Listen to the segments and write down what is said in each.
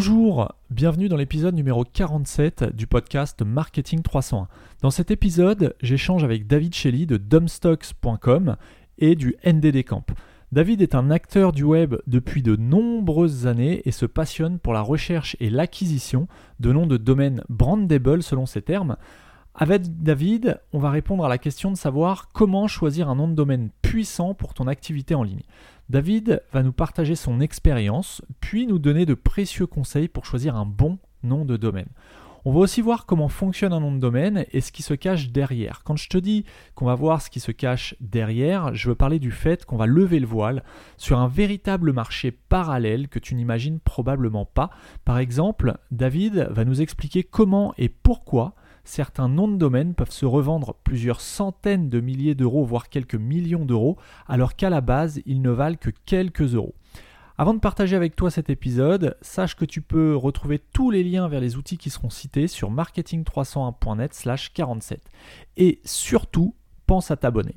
Bonjour, bienvenue dans l'épisode numéro 47 du podcast Marketing 301. Dans cet épisode, j'échange avec David Shelley de dumbstocks.com et du NDD Camp. David est un acteur du web depuis de nombreuses années et se passionne pour la recherche et l'acquisition de noms de domaines brandable selon ses termes. Avec David, on va répondre à la question de savoir comment choisir un nom de domaine puissant pour ton activité en ligne. David va nous partager son expérience, puis nous donner de précieux conseils pour choisir un bon nom de domaine. On va aussi voir comment fonctionne un nom de domaine et ce qui se cache derrière. Quand je te dis qu'on va voir ce qui se cache derrière, je veux parler du fait qu'on va lever le voile sur un véritable marché parallèle que tu n'imagines probablement pas. Par exemple, David va nous expliquer comment et pourquoi certains noms de domaine peuvent se revendre plusieurs centaines de milliers d'euros, voire quelques millions d'euros, alors qu'à la base, ils ne valent que quelques euros. Avant de partager avec toi cet épisode, sache que tu peux retrouver tous les liens vers les outils qui seront cités sur marketing301.net 47. Et surtout, pense à t'abonner.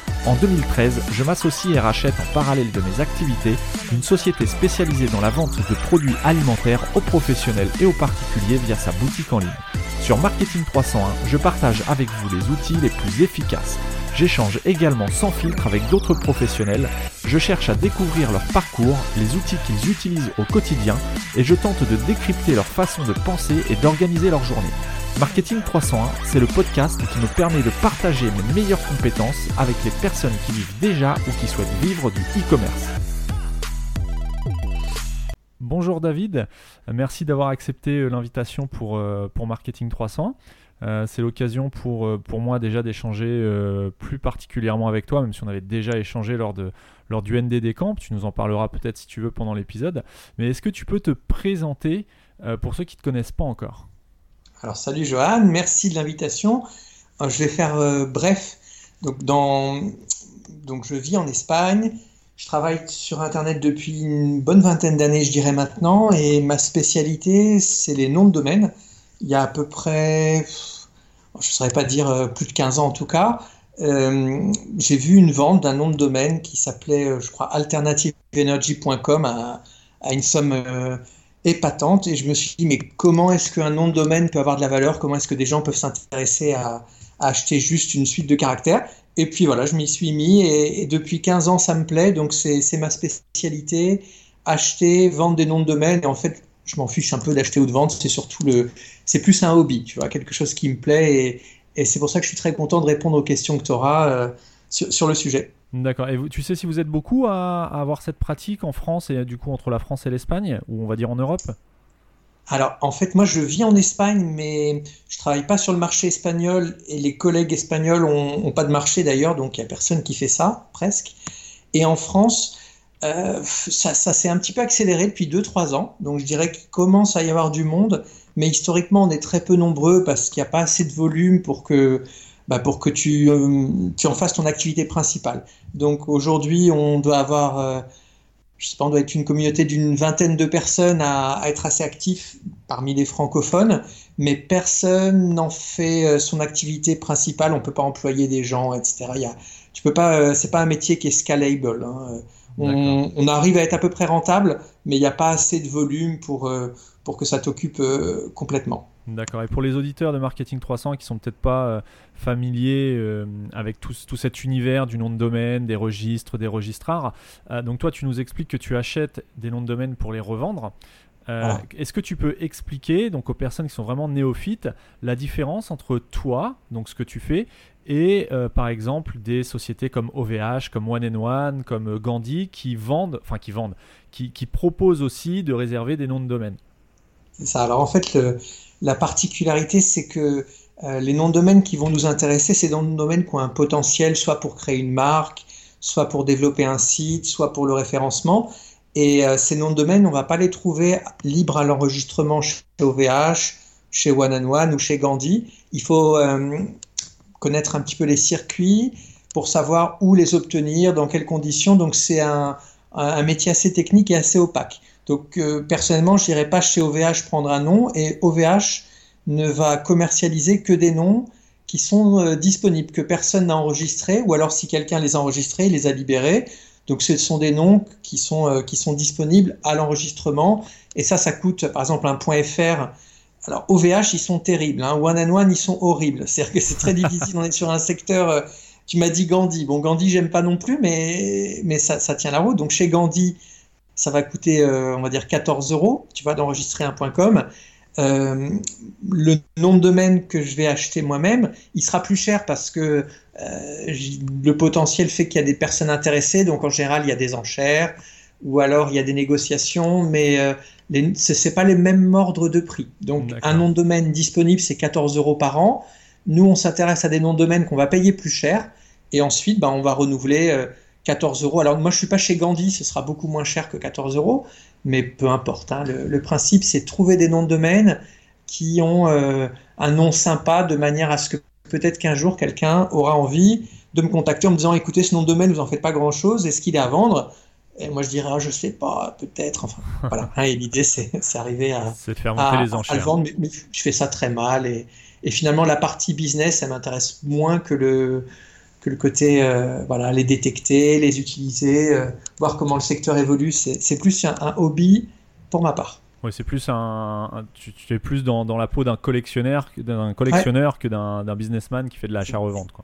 En 2013, je m'associe et rachète en parallèle de mes activités une société spécialisée dans la vente de produits alimentaires aux professionnels et aux particuliers via sa boutique en ligne. Sur Marketing 301, je partage avec vous les outils les plus efficaces. J'échange également sans filtre avec d'autres professionnels, je cherche à découvrir leur parcours, les outils qu'ils utilisent au quotidien et je tente de décrypter leur façon de penser et d'organiser leur journée. Marketing 301, c'est le podcast qui me permet de partager mes meilleures compétences avec les personnes qui vivent déjà ou qui souhaitent vivre du e-commerce. Bonjour David, merci d'avoir accepté euh, l'invitation pour, euh, pour Marketing 300. Euh, c'est l'occasion pour, pour moi déjà d'échanger plus particulièrement avec toi, même si on avait déjà échangé lors, de, lors du NDD Camp. Tu nous en parleras peut-être si tu veux pendant l'épisode. Mais est-ce que tu peux te présenter pour ceux qui ne te connaissent pas encore? Alors salut Johan, merci de l'invitation. Euh, je vais faire euh, bref. Donc, je vis en Espagne. Je travaille sur Internet depuis une bonne vingtaine d'années, je dirais maintenant, et ma spécialité, c'est les noms de domaine. Il y a à peu près, je ne saurais pas dire euh, plus de 15 ans en tout cas, j'ai vu une vente d'un nom de domaine qui s'appelait, je crois, alternativeenergy.com à, une somme épatante et je me suis dit mais comment est-ce qu'un nom de domaine peut avoir de la valeur? Comment est-ce que des gens peuvent s'intéresser à, acheter juste une suite de caractères? Et puis voilà, je m'y suis mis et, depuis 15 ans ça me plaît, donc c'est ma spécialité, acheter, vendre des noms de domaine et en fait je m'en fiche un peu d'acheter ou de vendre, c'est surtout le, c'est plus un hobby, tu vois, quelque chose qui me plaît et, et c'est pour ça que je suis très content de répondre aux questions que tu auras euh, sur, sur le sujet. D'accord. Et tu sais si vous êtes beaucoup à, avoir cette pratique en France et du coup entre la France et l'Espagne, ou on va dire en Europe? Alors, en fait, moi, je vis en Espagne, mais je travaille pas sur le marché espagnol et les collègues espagnols ont, pas de marché d'ailleurs, donc il y a personne qui fait ça, presque. Et en France, euh, ça, ça s'est un petit peu accéléré depuis 2-3 ans, donc je dirais qu'il commence à y avoir du monde, mais historiquement, on est très peu nombreux parce qu'il n'y a pas assez de volume pour que bah, pour que tu, euh, tu, en fasses ton activité principale. Donc aujourd'hui, on doit avoir, euh, je sais pas, on doit être une communauté d'une vingtaine de personnes à, être assez actifs parmi les francophones, mais personne n'en fait euh, son activité principale. On peut pas employer des gens, etc. Il y a, tu peux pas, c'est pas un métier qui est scalable. Hein. On, on, arrive à être à peu près rentable, mais il n'y a pas assez de volume pour, pour que ça t'occupe complètement. D'accord. Et pour les auditeurs de Marketing 300 qui sont peut-être pas euh, familiers euh, avec tout, tout, cet univers du nom de domaine, des registres, des registrars, euh, donc toi tu nous expliques que tu achètes des noms de domaine pour les revendre. Ah. Est-ce que tu peux expliquer donc aux personnes qui sont vraiment néophytes la différence entre toi, donc ce que tu fais, et par exemple des sociétés comme OVH, comme One One, comme Gandhi qui vendent, enfin qui vendent, qui, qui proposent aussi de réserver des noms de domaine. C'est ça. Alors en fait le la particularité, c'est que euh, les noms de domaine qui vont nous intéresser, c'est dans de domaine qui ont un potentiel soit pour créer une marque, soit pour développer un site, soit pour le référencement. Et euh, ces noms de domaine, on ne va pas les trouver libres à l'enregistrement chez OVH, chez One and One ou chez Gandhi. Il faut connaître un petit peu les circuits pour savoir où les obtenir, dans quelles conditions. Donc c'est un, un, métier assez technique et assez opaque. Donc personnellement, je n'irai pas chez OVH prendre un nom et OVH ne va commercialiser que des noms qui sont euh, disponibles, que personne n'a enregistré, ou alors si quelqu'un les a enregistrés, il les a libérés. Donc ce sont des noms qui sont, euh, qui sont disponibles à l'enregistrement. Et ça, ça coûte, par exemple, un .fr. Alors OVH, ils sont terribles. Hein. One and One, ils sont horribles. C'est-à-dire que c'est très difficile. On est sur un secteur... Euh, tu m'as dit Gandhi. Bon, Gandhi, j'aime pas non plus, mais, mais ça, ça, tient la route. Donc chez Gandhi, ça va coûter, on va dire, 14 euros. Tu vas d'enregistrer un .com. Euh, le nom de domaine que je vais acheter moi-même, il sera plus cher parce que euh, le potentiel fait qu'il y a des personnes intéressées, donc en général il y a des enchères ou alors il y a des négociations, mais euh, ce n'est pas les mêmes ordres de prix. Donc un nom de domaine disponible, c'est 14 euros par an. Nous, on s'intéresse à des noms de domaine qu'on va payer plus cher et ensuite ben, on va renouveler 14 euros. Alors moi, je suis pas chez Gandhi, ce sera beaucoup moins cher que 14 euros, mais peu importe. Hein. Le, principe, c'est trouver des noms de domaine qui ont euh, un nom sympa de manière à ce que peut-être qu'un jour quelqu'un aura envie de me contacter en me disant écoutez, ce nom de domaine, vous en faites pas grand-chose, est-ce qu'il est à vendre et moi je dirais ah, je sais pas, peut-être. Enfin voilà. Hein, et l'idée c'est arriver à, de faire monter les enchères. À le vendre, mais, je fais ça très mal et, et finalement la partie business, elle m'intéresse moins que le que le côté, euh, voilà, les détecter, les utiliser, euh, voir comment le secteur évolue. C'est plus un, hobby pour ma part. Oui, c'est plus un, tu, es plus dans, dans la peau d'un collectionneur, d'un collectionneur que d'un businessman qui fait de l'achat-revente, quoi.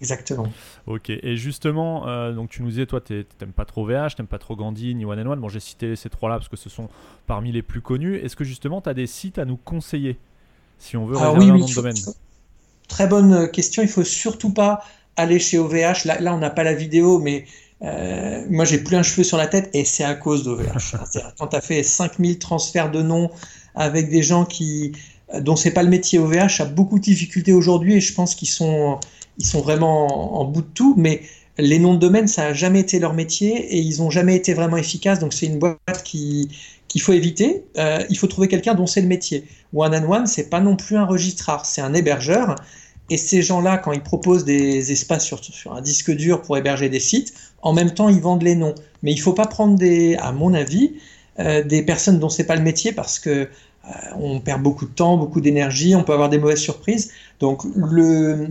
Exactement. Ok, et justement, euh, donc tu nous disais, toi, tu n'aimes pas trop VH, tu n'aimes pas trop Gandhi ni One and One. Bon, j'ai cité ces trois-là parce que ce sont parmi les plus connus. Est-ce que justement, tu as des sites à nous conseiller si on veut réserver un nom de domaine Très bonne question. Il faut surtout pas aller chez OVH. Là, là on n'a pas la vidéo, mais euh, moi, j'ai plus un cheveu sur la tête et c'est à cause d'OVH. Quand tu as fait 5000 transferts de noms avec des gens qui dont c'est pas le métier OVH, a beaucoup de difficultés aujourd'hui et je pense qu'ils sont, ils sont vraiment en, bout de tout. Mais les noms de domaine, ça n'a jamais été leur métier et ils n'ont jamais été vraiment efficaces. Donc c'est une boîte qui qu'il faut éviter. Euh, il faut trouver quelqu'un dont c'est le métier. One and One, c'est pas non plus un registrard, c'est un hébergeur. Et ces gens-là, quand ils proposent des espaces sur, sur, un disque dur pour héberger des sites, en même temps, ils vendent les noms. Mais il ne faut pas prendre, des, à mon avis, euh, des personnes dont c'est pas le métier parce que euh, on perd beaucoup de temps, beaucoup d'énergie, on peut avoir des mauvaises surprises. Donc, le,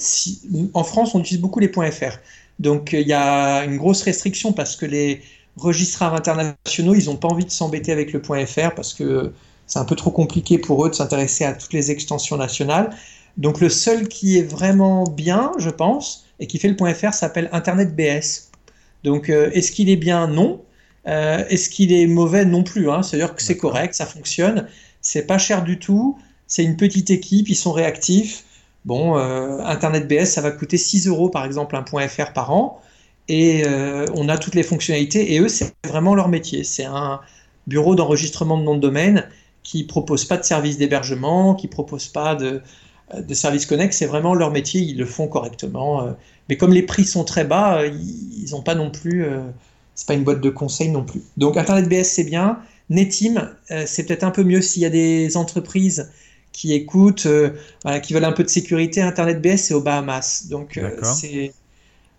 si, en France, on utilise beaucoup les .fr. Donc, il y a une grosse restriction parce que les registrars internationaux, ils n'ont pas envie de s'embêter avec le .fr parce que c'est un peu trop compliqué pour eux de s'intéresser à toutes les extensions nationales. Donc le seul qui est vraiment bien, je pense, et qui fait le point .fr s'appelle Internet BS. Donc euh, est-ce qu'il est bien? Non. Euh, est-ce qu'il est mauvais? Non plus. Hein. C'est-à-dire que c'est correct, ça fonctionne. C'est pas cher du tout. C'est une petite équipe, ils sont réactifs. Bon, euh, Internet BS, ça va coûter 6 euros par exemple un point .fr par an. Et on a toutes les fonctionnalités. Et eux, c'est vraiment leur métier. C'est un bureau d'enregistrement de nom de domaine qui propose pas de service d'hébergement, qui propose pas de, de services connexes, c'est vraiment leur métier, ils le font correctement. Euh. Mais comme les prix sont très bas, euh, ils n'ont pas non plus. Euh, c'est pas une boîte de conseil non plus. Donc Internet BS c'est bien. Netim, c'est peut-être un peu mieux s'il y a des entreprises qui écoutent, qui veulent un peu de sécurité. Internet BS c'est aux Bahamas, donc c'est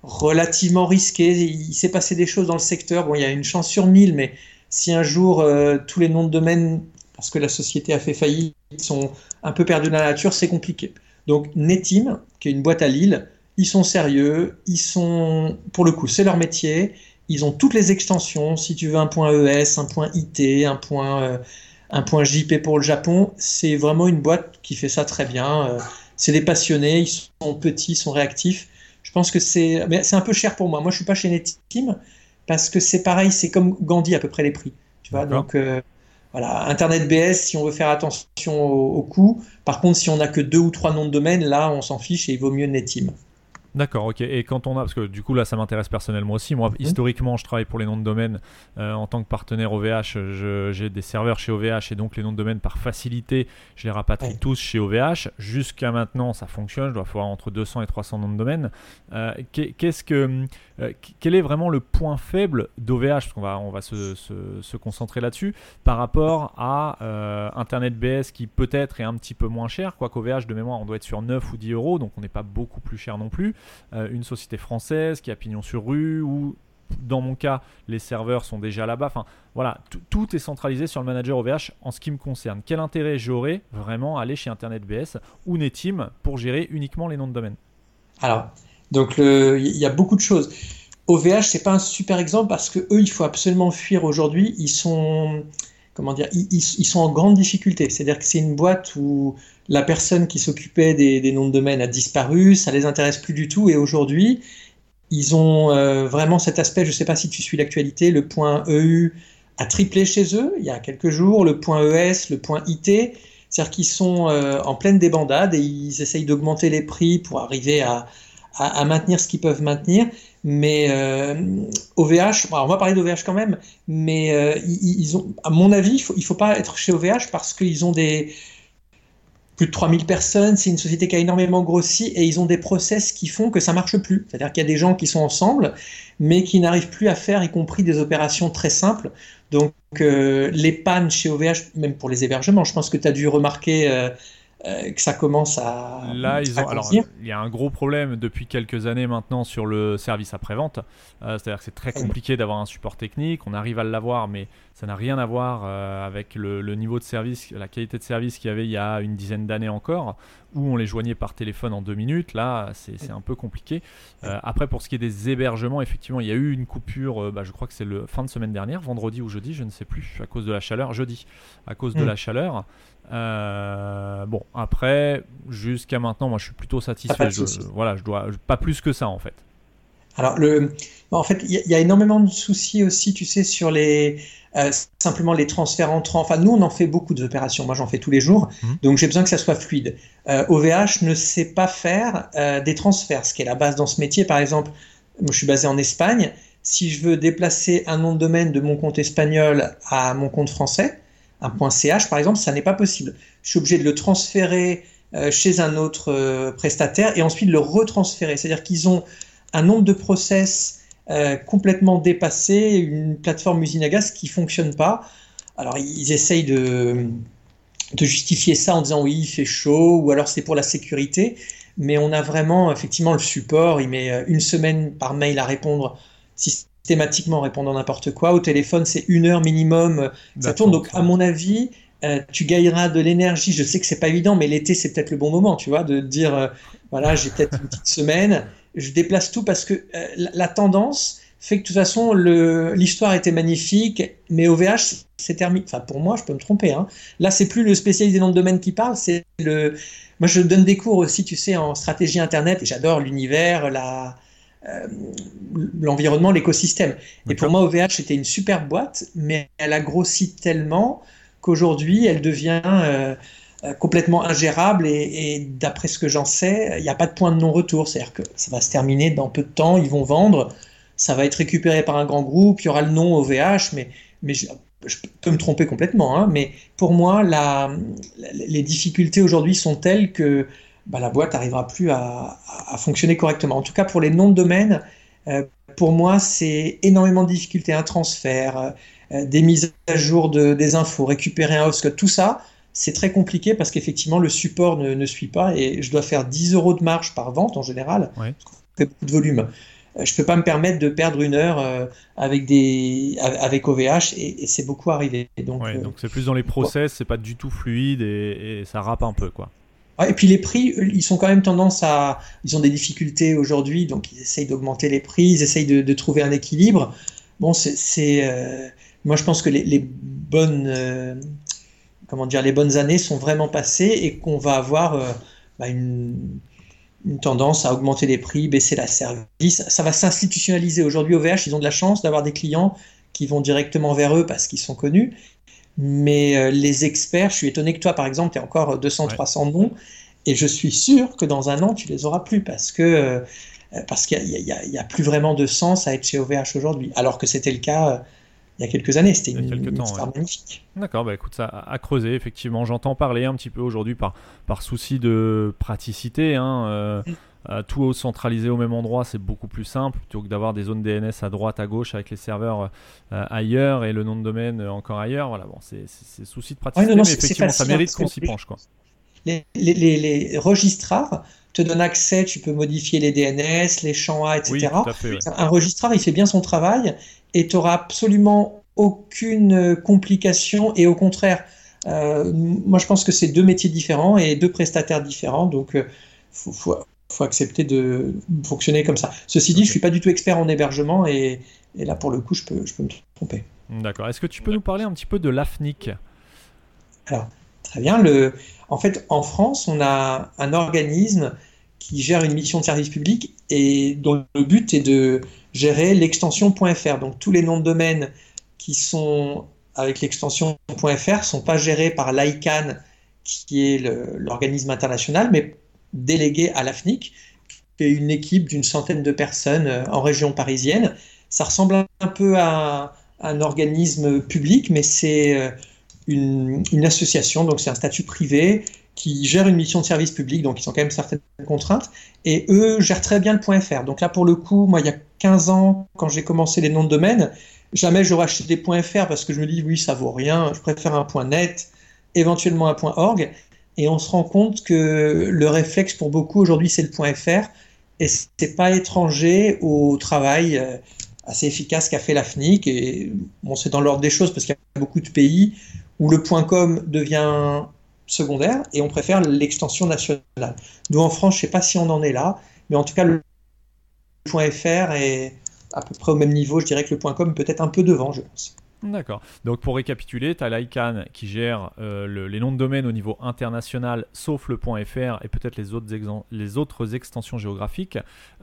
relativement risqué. Il s'est passé des choses dans le secteur. Bon, il y a une chance sur mille, mais si un jour tous les noms de domaine parce que la société a fait faillite, sont un peu perdus dans la nature, c'est compliqué. Donc Netim, qui est une boîte à Lille, ils sont sérieux, ils sont, pour le coup, c'est leur métier, ils ont toutes les extensions, si tu veux un point ES, un point IT, un point, euh, un point JP pour le Japon, c'est vraiment une boîte qui fait ça très bien. Euh, c'est des passionnés, ils sont petits, ils sont réactifs. Je pense que c'est, mais c'est un peu cher pour moi. Moi, je suis pas chez Netim parce que c'est pareil, c'est comme Gandhi à peu près les prix. Tu vois, donc euh, voilà, Internet BS, si on veut faire attention au, coût. Par contre, si on n'a que deux ou trois noms de domaine, là, on s'en fiche et il vaut mieux Netim. D'accord, ok. Et quand on a, parce que du coup là, ça m'intéresse personnellement aussi. Moi, historiquement, je travaille pour les noms de domaine euh, en tant que partenaire OVH. J'ai des serveurs chez OVH et donc les noms de domaine par facilité, je les rapatrie tous chez OVH. Jusqu'à maintenant, ça fonctionne. Je dois avoir entre 200 et 300 noms de domaine. Euh, qu'est-ce que, euh, quel est vraiment le point faible d'OVH Parce qu'on va, on va se, se, concentrer là-dessus par rapport à Internet BS qui peut-être est un petit peu moins cher. Quoi qu'OVH de mémoire, on doit être sur 9 ou 10 euros, donc on n'est pas beaucoup plus cher non plus. Euh, une société française qui a pignon sur rue ou dans mon cas, les serveurs sont déjà là-bas. Voilà, tout est centralisé sur le manager OVH en ce qui me concerne. Quel intérêt j'aurais vraiment à aller chez Internet BS ou Netim pour gérer uniquement les noms de domaine? Alors, donc il y a beaucoup de choses. OVH, c'est pas un super exemple parce que eux, il faut absolument fuir aujourd'hui. Ils sont, comment dire, ils, sont en grande difficulté. C'est-à-dire que c'est une boîte où la personne qui s'occupait des, noms de domaine a disparu, ça les intéresse plus du tout, et aujourd'hui, ils ont euh, vraiment cet aspect, je ne sais pas si tu suis l'actualité, le point EU a triplé chez eux il y a quelques jours, le point ES, le point IT, c'est-à-dire qu'ils sont euh, en pleine débandade et ils essayent d'augmenter les prix pour arriver à, maintenir ce qu'ils peuvent maintenir. Mais OVH, euh, on va parler d'OVH quand même, mais ils, ont, à mon avis, il ne faut, pas être chez OVH parce qu'ils ont des, plus de 3000 personnes, c'est une société qui a énormément grossi et ils ont des process qui font que ça marche plus. C'est-à-dire qu'il y a des gens qui sont ensemble, mais qui n'arrivent plus à faire, y compris des opérations très simples. Donc euh, les pannes chez OVH, même pour les hébergements, je pense que tu as dû remarquer euh, que ça commence à. Là, ils ont, alors, il y a un gros problème depuis quelques années maintenant sur le service après-vente. Euh, c'est-à-dire que c'est très compliqué d'avoir un support technique. On arrive à l'avoir, mais ça n'a rien à voir euh, avec le, niveau de service, la qualité de service qu'il y avait il y a une dizaine d'années encore, où on les joignait par téléphone en deux minutes. Là, c'est un peu compliqué. après, pour ce qui est des hébergements, effectivement, il y a eu une coupure, bah, je crois que c'est le fin de semaine dernière, vendredi ou jeudi, je ne sais plus, à cause de la chaleur. Jeudi, à cause de mm. la chaleur. Euh, bon, après, jusqu'à maintenant, moi je suis plutôt satisfait. Je, voilà, je dois pas plus que ça en fait. Alors, le, en fait, il y, a énormément de soucis aussi, tu sais, sur les euh, simplement les transferts entrants. Enfin, nous, on en fait beaucoup d'opérations. Moi, j'en fais tous les jours, mhm. donc j'ai besoin que ça soit fluide. OVH euh, ne sait pas faire des transferts, ce qui est la base dans ce métier. Par exemple, moi, je suis basé en Espagne. Si je veux déplacer un nom de domaine de mon compte espagnol à mon compte français, un point .ch par exemple, ça n'est pas possible. Je suis obligé de le transférer euh, chez un autre euh, prestataire et ensuite le retransférer. C'est-à-dire qu'ils ont un nombre de process euh, complètement dépassé, une plateforme usine à gaz qui fonctionne pas. Alors ils essayent de, de justifier ça en disant oui, il fait chaud ou alors c'est pour la sécurité. Mais on a vraiment effectivement le support. Il met une semaine par mail à répondre systématiquement répondant n'importe quoi. Au téléphone, c'est une heure minimum. Ça tourne. Donc, à mon avis, euh, tu gagneras de l'énergie. Je sais que c'est pas évident, mais l'été, c'est peut-être le bon moment, tu vois, de dire euh, voilà, j'ai peut-être une petite semaine. Je déplace tout parce que euh, la, tendance fait que de toute façon, l'histoire était magnifique, mais OVH, c'est terminé. Enfin, pour moi, je peux me tromper. Hein. Là, c'est plus le spécialiste des noms de domaine qui parle, c'est le. Moi, je donne des cours aussi, tu sais, en stratégie internet, et j'adore l'univers, la euh, l'environnement, l'écosystème. Et pour moi, OVH était une super boîte, mais elle a grossi tellement qu'aujourd'hui, elle devient euh, euh, complètement ingérable et, d'après ce que j'en sais, il n'y a pas de point de non-retour. C'est-à-dire que ça va se terminer dans peu de temps, ils vont vendre, ça va être récupéré par un grand groupe, il y aura le nom OVH, mais, mais je, peux me tromper complètement. Hein, mais pour moi, la, les difficultés aujourd'hui sont telles que bah, la boîte n'arrivera plus à, fonctionner correctement. En tout cas, pour les noms de domaine, euh, pour moi, c'est énormément de difficultés. Un transfert, euh, des mises à jour de, des infos, récupérer un host, tout ça, c'est très compliqué parce qu'effectivement, le support ne, suit pas et je dois faire 10 euros de marge par vente en général. Ouais. fait beaucoup de volume. Euh, je ne peux pas me permettre de perdre une heure avec, des, avec OVH et, c'est beaucoup arrivé. Donc, c'est plus dans les process, c'est pas du tout fluide et, et ça rappe un peu. quoi et puis les prix, ils sont quand même tendance à. Ils ont des difficultés aujourd'hui, donc ils essayent d'augmenter les prix, ils essayent de, trouver un équilibre. Bon, c'est. Euh, moi, je pense que les, bonnes. Euh, comment dire, les bonnes années sont vraiment passées et qu'on va avoir euh, bah, une, une, tendance à augmenter les prix, baisser la service. Ça va s'institutionnaliser. Aujourd'hui, OVH, ils ont de la chance d'avoir des clients qui vont directement vers eux parce qu'ils sont connus. Mais euh, les experts, je suis étonné que toi, par exemple, tu aies encore 200, 300 noms, et je suis sûr que dans un an, tu les auras plus parce que euh, parce qu'il n'y a, plus vraiment de sens à être chez OVH aujourd'hui, alors que c'était le cas il y a quelques années. C'était une, une histoire magnifique. D'accord, bah écoute, ça a creusé, effectivement. J'entends parler un petit peu aujourd'hui par, par souci de praticité. Hein, mm. Euh, tout centralisé au même endroit, c'est beaucoup plus simple plutôt que d'avoir des zones DNS à droite, à gauche avec les serveurs euh, ailleurs et le nom de domaine encore ailleurs. Voilà, bon, c'est souci de praticité, mais effectivement, ça mérite qu'on s'y penche. Quoi. Les, les, les, registrars te donnent accès, tu peux modifier les DNS, les champs A, etc. Un registrar, il fait bien son travail et tu n'auras absolument aucune complication et au contraire, euh, moi je pense que c'est deux métiers différents et deux prestataires différents, donc faut, faut, faut accepter de fonctionner comme ça. Ceci dit, je suis pas du tout expert en hébergement et, là, pour le coup, je peux, je peux me tromper. D'accord. Est-ce que tu peux nous parler un petit peu de l'AFNIC? Alors, très bien. Le... En fait, en France, on a un organisme qui gère une mission de service public et dont le but est de gérer l'extension .fr. Donc, tous les noms de domaine qui sont avec l'extension .fr sont pas gérés par l'ICANN, qui est l'organisme international, mais délégué à l'AFNIC, qui est une équipe d'une centaine de personnes euh, en région parisienne. Ça ressemble un peu à un organisme public, mais c'est euh, une, association, donc c'est un statut privé qui gère une mission de service public, donc ils ont quand même certaines contraintes, et eux gèrent très bien le .fr. Donc là, pour le coup, moi, il y a 15 ans, quand j'ai commencé les noms de domaine, jamais j'aurais acheté des .fr parce que je me dis, oui, ça vaut rien, je préfère un .net, éventuellement un .org. Et on se rend compte que le réflexe pour beaucoup aujourd'hui, c'est le .fr. Et c'est pas étranger au travail euh, assez efficace qu'a fait l'AFNIC. Et bon, c'est dans l'ordre des choses parce qu'il y a beaucoup de pays où le .com devient secondaire et on préfère l'extension nationale. Nous, en France, je sais pas si on en est là, mais en tout cas, le .fr est à peu près au même niveau. Je dirais que le .com peut-être un peu devant, je pense. D'accord. Donc pour récapituler, tu as l'ICANN qui gère euh, les noms de domaine au niveau international, sauf le .fr et peut-être les autres, extensions géographiques,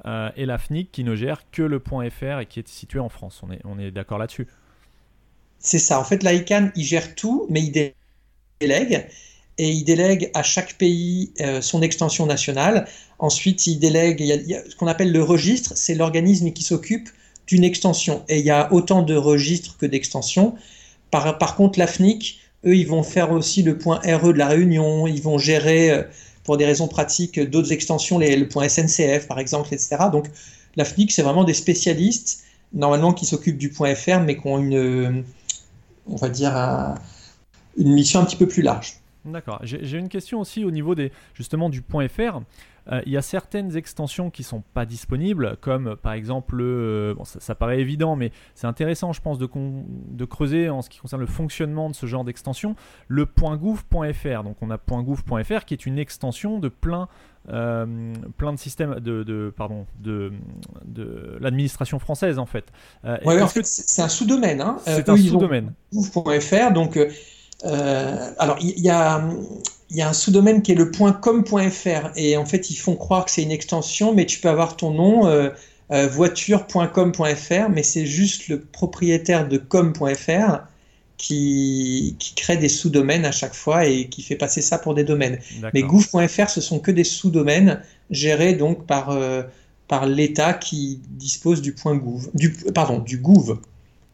euh, et l'AFNIC qui ne gère que le .fr et qui est situé en France. On est, on est d'accord là-dessus? C'est ça. En fait, l'ICANN, il gère tout, mais il délègue. Et il délègue à chaque pays euh, son extension nationale. Ensuite, il délègue, il y a ce qu'on appelle le registre, c'est l'organisme qui s'occupe d'une extension. Et il y a autant de registres que d'extensions. Par, contre, l'AFNIC, eux, ils vont faire aussi le point RE de la Réunion, ils vont gérer, euh, pour des raisons pratiques, d'autres extensions, les, le point SNCF, par exemple, etc. Donc, l'AFNIC, c'est vraiment des spécialistes, normalement, qui s'occupent du point FR, mais qui ont une, on va dire, une mission un petit peu plus large. D'accord. J'ai une question aussi au niveau des, justement du point .fr. Euh, il y a certaines extensions qui sont pas disponibles, comme par exemple, euh, bon, ça, paraît évident, mais c'est intéressant, je pense, de, de, creuser en ce qui concerne le fonctionnement de ce genre d'extension, le .gouv.fr. Donc on a .gouv.fr qui est une extension de plein, euh, plein de systèmes de, de pardon de, de l'administration française en fait. ouais, en fait, c'est un sous-domaine. Hein. C'est un sous-domaine. Gouv.fr, donc alors il y, a il y a un sous-domaine qui est le .com.fr et en fait ils font croire que c'est une extension, mais tu peux avoir ton nom euh, euh, voiture.com.fr, mais c'est juste le propriétaire de com.fr qui, qui crée des sous-domaines à chaque fois et qui fait passer ça pour des domaines. Mais gouv.fr, ce sont que des sous-domaines gérés donc par, euh, par l'État qui dispose du point gouv, du, pardon, du gouv,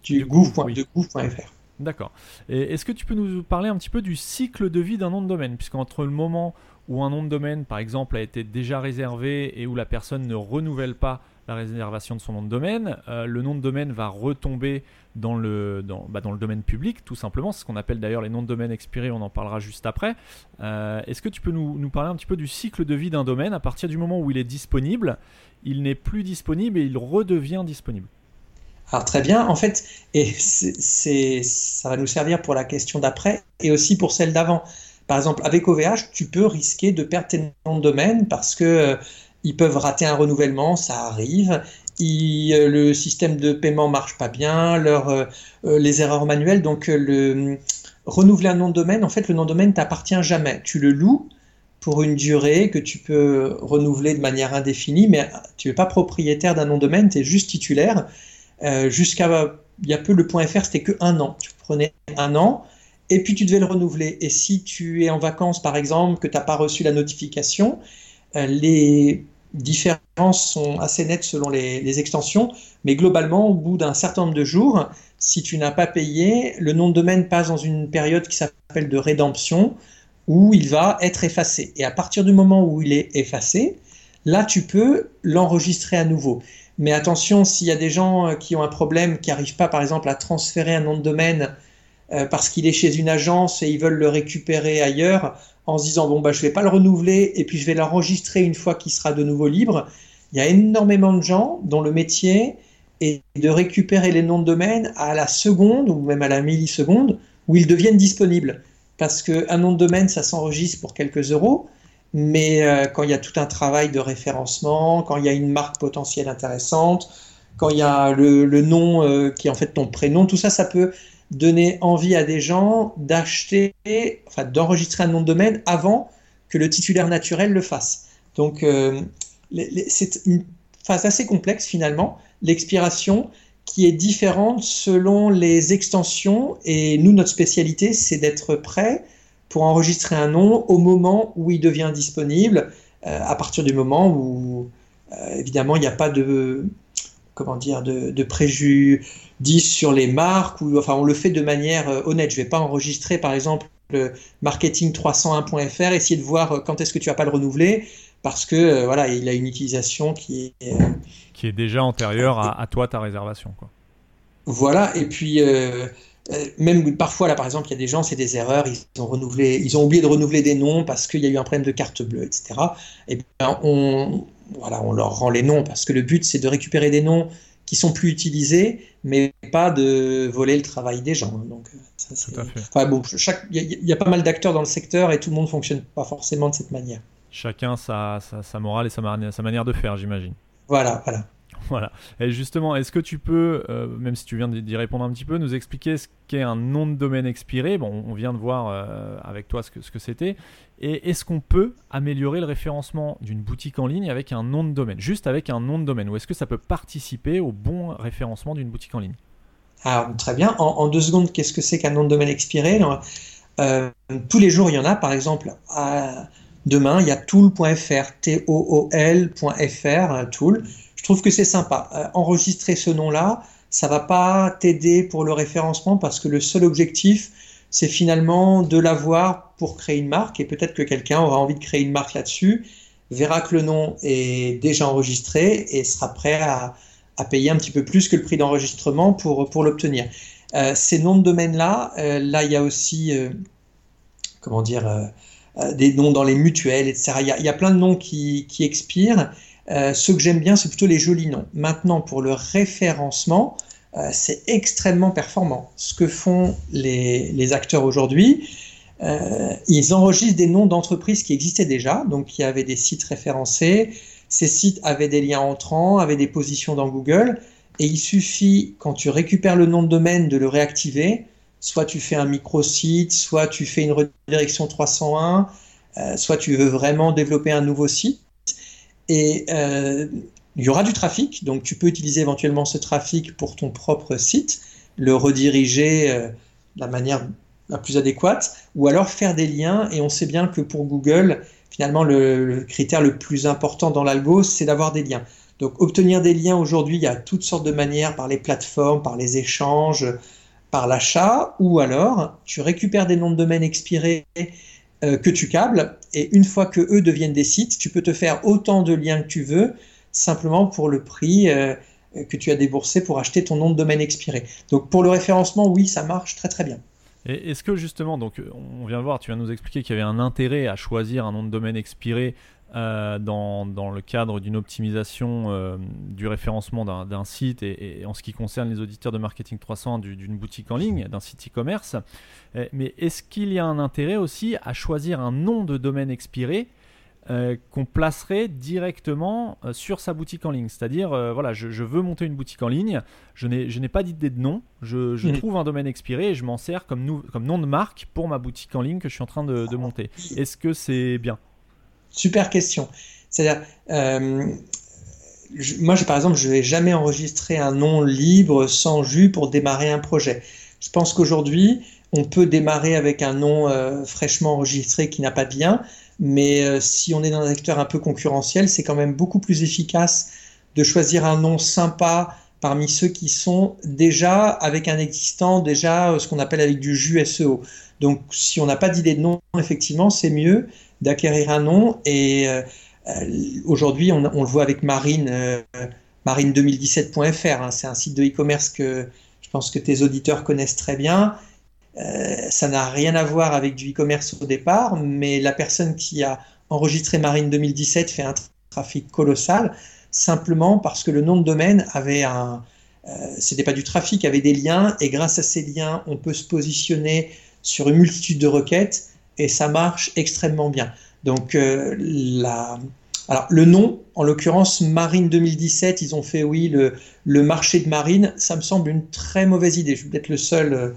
du, gouv.fr. D'accord. Est-ce que tu peux nous parler un petit peu du cycle de vie d'un nom de domaine? Puisqu'entre le moment où un nom de domaine, par exemple, a été déjà réservé et où la personne ne renouvelle pas la réservation de son nom de domaine, euh, le nom de domaine va retomber dans le, dans, bah, dans, le domaine public, tout simplement. C'est ce qu'on appelle d'ailleurs les noms de domaine expirés, on en parlera juste après. Euh, est-ce que tu peux nous, parler un petit peu du cycle de vie d'un domaine? À partir du moment où il est disponible, il n'est plus disponible et il redevient disponible. Alors très bien, en fait, et ça va nous servir pour la question d'après et aussi pour celle d'avant. Par exemple, avec OVH, tu peux risquer de perdre tes noms de domaine parce que euh, ils peuvent rater un renouvellement, ça arrive. Euh, le système de paiement marche pas bien, euh, les erreurs manuelles. Donc, le renouveler un nom de domaine, en fait, le nom de domaine t'appartient jamais. Tu le loues pour une durée que tu peux renouveler de manière indéfinie, mais tu n'es pas propriétaire d'un nom de domaine, tu es juste titulaire. Euh, jusqu'à il y a peu, le point .fr, c'était que un an. Tu prenais un an et puis tu devais le renouveler. Et si tu es en vacances, par exemple, que tu n'as pas reçu la notification, euh, les, différences sont assez nettes selon les, extensions, mais globalement, au bout d'un certain nombre de jours, si tu n'as pas payé, le nom de domaine passe dans une période qui s'appelle de rédemption, où il va être effacé. Et à partir du moment où il est effacé, là, tu peux l'enregistrer à nouveau. Mais attention, s'il y a des gens euh, qui ont un problème, qui n'arrivent pas, par exemple, à transférer un nom de domaine euh, parce qu'il est chez une agence et ils veulent le récupérer ailleurs, en se disant bon bah je vais pas le renouveler et puis je vais l'enregistrer une fois qu'il sera de nouveau libre. Il y a énormément de gens dont le métier est de récupérer les noms de domaine à la seconde ou même à la milliseconde où ils deviennent disponibles. Parce qu'un nom de domaine, ça s'enregistre pour quelques euros, mais euh, quand il y a tout un travail de référencement, quand il y a une marque potentielle intéressante, quand il y a le, nom euh, qui est en fait ton prénom, tout ça, ça peut donner envie à des gens d'acheter, enfin d'enregistrer un nom de domaine avant que le titulaire naturel le fasse. Donc euh, c'est une phase assez complexe finalement, l'expiration qui est différente selon les extensions et nous notre spécialité c'est d'être prêt pour enregistrer un nom au moment où il devient disponible, euh, à partir du moment où euh, évidemment il n'y a pas de comment dire de, de préjugés sur les marques, ou enfin on le fait de manière euh, honnête. Je ne vais pas enregistrer par exemple le marketing301.fr, essayer de voir quand est-ce que tu vas pas le renouveler, parce que voilà, il a une utilisation qui est qui est déjà antérieure à, toi ta réservation. Quoi. Voilà, et puis même parfois là par exemple il y a des gens c'est des erreurs ils ont renouvelé ils ont oublié de renouveler des noms parce qu'il y a eu un problème de carte bleue etc et bien on voilà on leur rend les noms parce que le but c'est de récupérer des noms qui sont plus utilisés, mais pas de voler le travail des gens. Donc, ça. Enfin, bon, il y, a pas mal d'acteurs dans le secteur et tout le monde fonctionne pas forcément de cette manière. Chacun sa, sa, morale et sa, sa manière de faire, j'imagine. Voilà, voilà. Voilà. Et justement, est-ce que tu peux, euh, même si tu viens d'y répondre un petit peu, nous expliquer ce qu'est un nom de domaine expiré? Bon, on vient de voir euh, avec toi ce que c'était. Et est-ce qu'on peut améliorer le référencement d'une boutique en ligne avec un nom de domaine, juste avec un nom de domaine, ou est-ce que ça peut participer au bon référencement d'une boutique en ligne? Très bien. En, deux secondes, qu'est-ce que c'est qu'un nom de domaine expiré? Euh, Tous les jours, il y en a. Par exemple, demain, il y a tool.fr, T-O-O-L.fr, tool trouve que c'est sympa. Euh, enregistrer ce nom-là, ça va pas t'aider pour le référencement parce que le seul objectif, c'est finalement de l'avoir pour créer une marque et peut-être que quelqu'un aura envie de créer une marque là-dessus, verra que le nom est déjà enregistré et sera prêt à, payer un petit peu plus que le prix d'enregistrement pour, pour l'obtenir. Euh, ces noms de domaine-là, euh, là il y a aussi, comment dire, des noms dans les mutuelles, etc. Il y a, y a plein de noms qui, qui expirent euh, ce que j'aime bien, c'est plutôt les jolis noms. Maintenant, pour le référencement, euh, c'est extrêmement performant. Ce que font les, acteurs aujourd'hui, euh, ils enregistrent des noms d'entreprises qui existaient déjà, donc il y avait des sites référencés, ces sites avaient des liens entrants, avaient des positions dans Google, et il suffit, quand tu récupères le nom de domaine, de le réactiver. Soit tu fais un micro-site, soit tu fais une redirection 301, soit tu veux vraiment développer un nouveau site et euh, il y aura du trafic, donc tu peux utiliser éventuellement ce trafic pour ton propre site, le rediriger euh, de la manière la plus adéquate, ou alors faire des liens. Et on sait bien que pour Google, finalement, le, critère le plus important dans l'algo, c'est d'avoir des liens. Donc obtenir des liens aujourd'hui, il y a toutes sortes de manières par les plateformes, par les échanges, par l'achat, ou alors tu récupères des noms de domaine expirés que tu câbles. Et une fois que eux deviennent des sites, tu peux te faire autant de liens que tu veux, simplement pour le prix euh, que tu as déboursé pour acheter ton nom de domaine expiré. Donc pour le référencement, oui, ça marche très très bien. Est-ce que justement, donc on vient de voir, tu viens nous expliquer qu'il y avait un intérêt à choisir un nom de domaine expiré euh, dans, dans, le cadre d'une optimisation euh, du référencement d'un site et, en ce qui concerne les auditeurs de Marketing 300 d'une boutique en ligne, d'un site e-commerce. Euh, mais est-ce qu'il y a un intérêt aussi à choisir un nom de domaine expiré qu'on placerait directement sur sa boutique en ligne? C'est-à-dire, voilà, je, veux monter une boutique en ligne, je n'ai pas d'idée de nom, je, je mmh. trouve un domaine expiré et je m'en sers comme, comme, nom de marque pour ma boutique en ligne que je suis en train de, de monter. Est-ce que c'est bien? Super question. C'est-à-dire, euh, moi, par exemple, je vais jamais enregistrer un nom libre sans jus pour démarrer un projet. Je pense qu'aujourd'hui, on peut démarrer avec un nom euh, fraîchement enregistré qui n'a pas de lien. mais si on est dans un secteur un peu concurrentiel, c'est quand même beaucoup plus efficace de choisir un nom sympa parmi ceux qui sont déjà avec un existant, déjà ce qu'on appelle avec du jus SEO. Donc si on n'a pas d'idée de nom, effectivement, c'est mieux d'acquérir un nom. Et aujourd'hui, on, le voit avec Marine, marine2017.fr. Hein. c'est un site de e-commerce que je pense que tes auditeurs connaissent très bien. Euh, ça n'a rien à voir avec du e-commerce au départ, mais la personne qui a enregistré Marine 2017 fait un trafic colossal, simplement parce que le nom de domaine avait un... Euh, c'était pas du trafic, avait des liens, et grâce à ces liens, on peut se positionner sur une multitude de requêtes, et ça marche extrêmement bien. Donc euh, la, alors, le nom, en l'occurrence, Marine 2017, ils ont fait, oui, le, le, marché de Marine. Ça me semble une très mauvaise idée. Je suis peut-être le seul. Euh,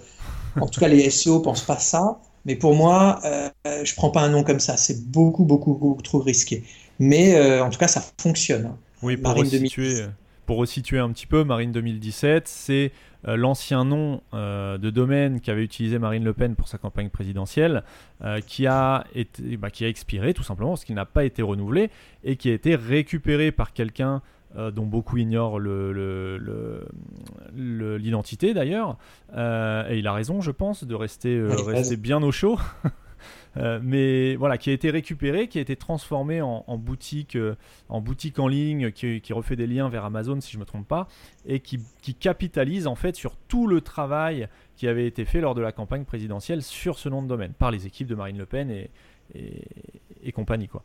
en tout cas, les SEO pensent pas ça. Mais pour moi, euh, je prends pas un nom comme ça. C'est beaucoup, beaucoup, beaucoup trop risqué. Mais euh, en tout cas, ça fonctionne. Hein. Oui, pour Marine resituer, pour resituer un petit peu, Marine 2017, c'est euh, l'ancien nom euh, de domaine qu'avait utilisé Marine Le Pen pour sa campagne présidentielle, euh, qui, a été, bah, qui a expiré tout simplement parce qu'il n'a pas été renouvelé et qui a été récupéré par quelqu'un dont beaucoup ignorent l'identité le, d'ailleurs. et il a raison, je pense, de rester, rester bien au chaud. Euh, mais voilà, qui a été récupéré, qui a été transformé en, boutique, euh, en boutique en ligne, qui, refait des liens vers Amazon si je ne me trompe pas, et qui, capitalise en fait sur tout le travail qui avait été fait lors de la campagne présidentielle sur ce nom de domaine par les équipes de Marine Le Pen et, compagnie quoi.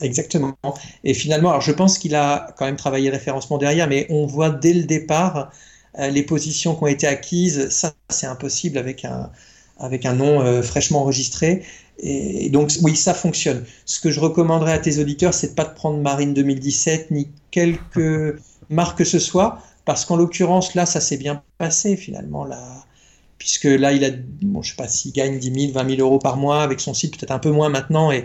Exactement. Et finalement, alors je pense qu'il a quand même travaillé référencement derrière, mais on voit dès le départ euh, les positions qui ont été acquises. Ça, c'est impossible avec un, avec un nom fraîchement enregistré. Et donc, oui, ça fonctionne. Ce que je recommanderais à tes auditeurs, c'est de pas de prendre Marine 2017 ni quelque marque que ce soit, parce qu'en l'occurrence, là, ça s'est bien passé finalement. Là, puisque là, il a, bon, je sais pas s'il gagne 10 000, 20 000 euros par mois avec son site, peut-être un peu moins maintenant, et,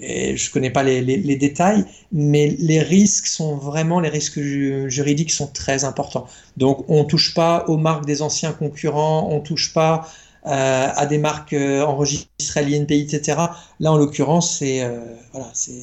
je connais pas les, détails, mais les risques sont vraiment, les risques juridiques sont très importants. Donc, on touche pas aux marques des anciens concurrents, on touche pas à des marques euh, enregistrées à l'INPI, etc. Là, en l'occurrence, c'est euh, voilà, c'est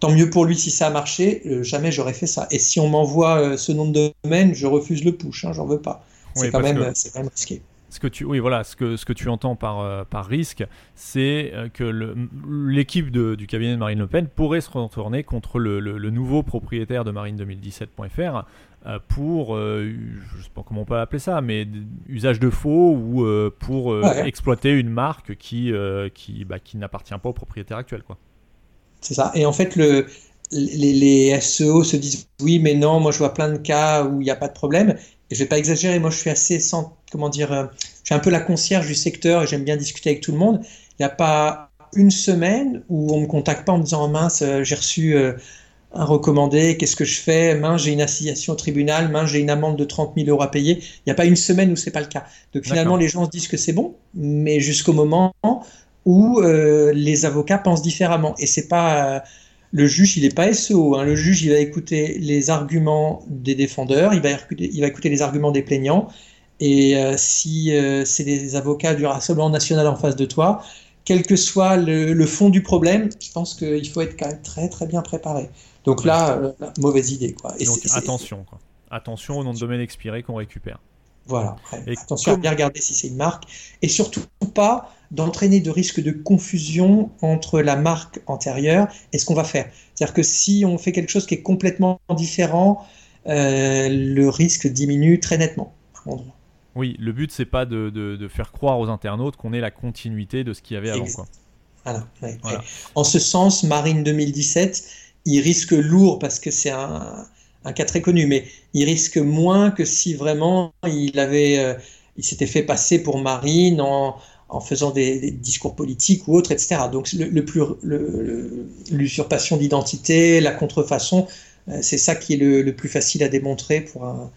tant mieux pour lui si ça a marché. jamais j'aurais fait ça. Et si on m'envoie ce nom de domaine, je refuse le push. Hein, J'en veux pas. C'est quand, même, quand même risqué. Ce que tu, oui, voilà, ce que, ce que tu entends par, par risque, c'est que l'équipe du cabinet de Marine Le Pen pourrait se retourner contre le, le nouveau propriétaire de Marine2017.fr euh, pour, euh, je sais pas comment on peut appeler ça, mais usage de faux ou euh, pour exploiter une marque qui, qui, bah, qui n'appartient pas au propriétaire actuel. quoi. C'est ça. Et en fait, le, les, les, SEO se disent oui, mais non, moi je vois plein de cas où il n'y a pas de problème. Et je vais pas exagérer, moi je suis assez sans, comment dire, je suis un peu la concierge du secteur et j'aime bien discuter avec tout le monde. Il n'y a pas une semaine où on me contacte pas en me disant oh, mince, j'ai reçu un recommandé, qu'est-ce que je fais? Mince, j'ai une assignation au tribunal, mince, j'ai une amende de 30 000 euros à payer. Il n'y a pas une semaine où c'est pas le cas. Donc finalement, les gens se disent que c'est bon, mais jusqu'au moment où euh, les avocats pensent différemment. Et c'est pas euh, le juge, il n'est pas SEO. Hein. Le juge, il va écouter les arguments des défendeurs, il va écouter, il va écouter les arguments des plaignants. Et euh, si c'est des avocats du Rassemblement national en face de toi, quel que soit le, le fond du problème, je pense qu'il faut être quand même très très bien préparé. Donc là, euh, mauvaise idée. Quoi. Et donc attention, quoi. attention au nom de domaine expiré qu'on récupère. Voilà. attention à bien regarder si c'est une marque et surtout pas d'entraîner de risques de confusion entre la marque antérieure et ce qu'on va faire. C'est-à-dire que si on fait quelque chose qui est complètement différent, euh, le risque diminue très nettement. Oui, le but c'est pas de, de, faire croire aux internautes qu'on est la continuité de ce qu'il y avait avant. Quoi. Voilà, En ce sens, Marine 2017 il risque lourd parce que c'est un, cas très connu, mais il risque moins que si vraiment il avait, euh, il s'était fait passer pour Marine en, faisant des, discours politiques ou autres, etc. Donc le, plus, l'usurpation d'identité, la contrefaçon, euh, c'est ça qui est le, plus facile à démontrer pour un,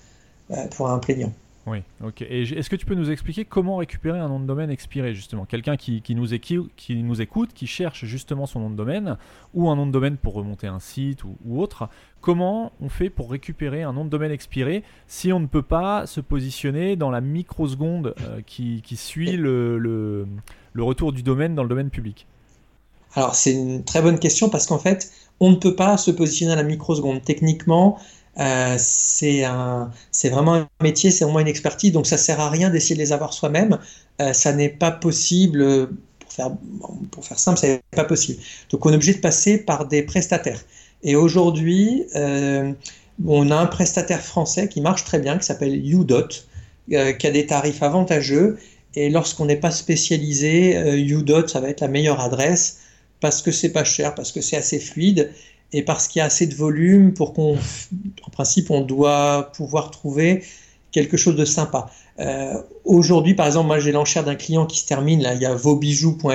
euh, pour un plaignant. Oui, ok. Est-ce que tu peux nous expliquer comment récupérer un nom de domaine expiré, justement? Quelqu'un qui, nous qui, nous écoute, qui cherche justement son nom de domaine, ou un nom de domaine pour remonter un site ou, autre, comment on fait pour récupérer un nom de domaine expiré si on ne peut pas se positionner dans la microseconde euh, qui, suit le, le, retour du domaine dans le domaine public? Alors c'est une très bonne question parce qu'en fait, on ne peut pas se positionner à la microseconde. Techniquement, euh, c'est vraiment un métier, c'est vraiment une expertise, donc ça sert à rien d'essayer de les avoir soi-même. Euh, ça n'est pas possible. Pour faire, simple, c'est pas possible. Donc on est obligé de passer par des prestataires. Et aujourd'hui, euh, on a un prestataire français qui marche très bien, qui s'appelle UDOT, qui a des tarifs avantageux. Et lorsqu'on n'est pas spécialisé, UDOT, ça va être la meilleure adresse parce que c'est pas cher, parce que c'est assez fluide et parce qu'il y a assez de volume pour qu'on, en principe, on doit pouvoir trouver quelque chose de sympa. Euh, aujourd'hui, par exemple, moi j'ai l'enchère d'un client qui se termine, là, il y a vosbijoux.fr,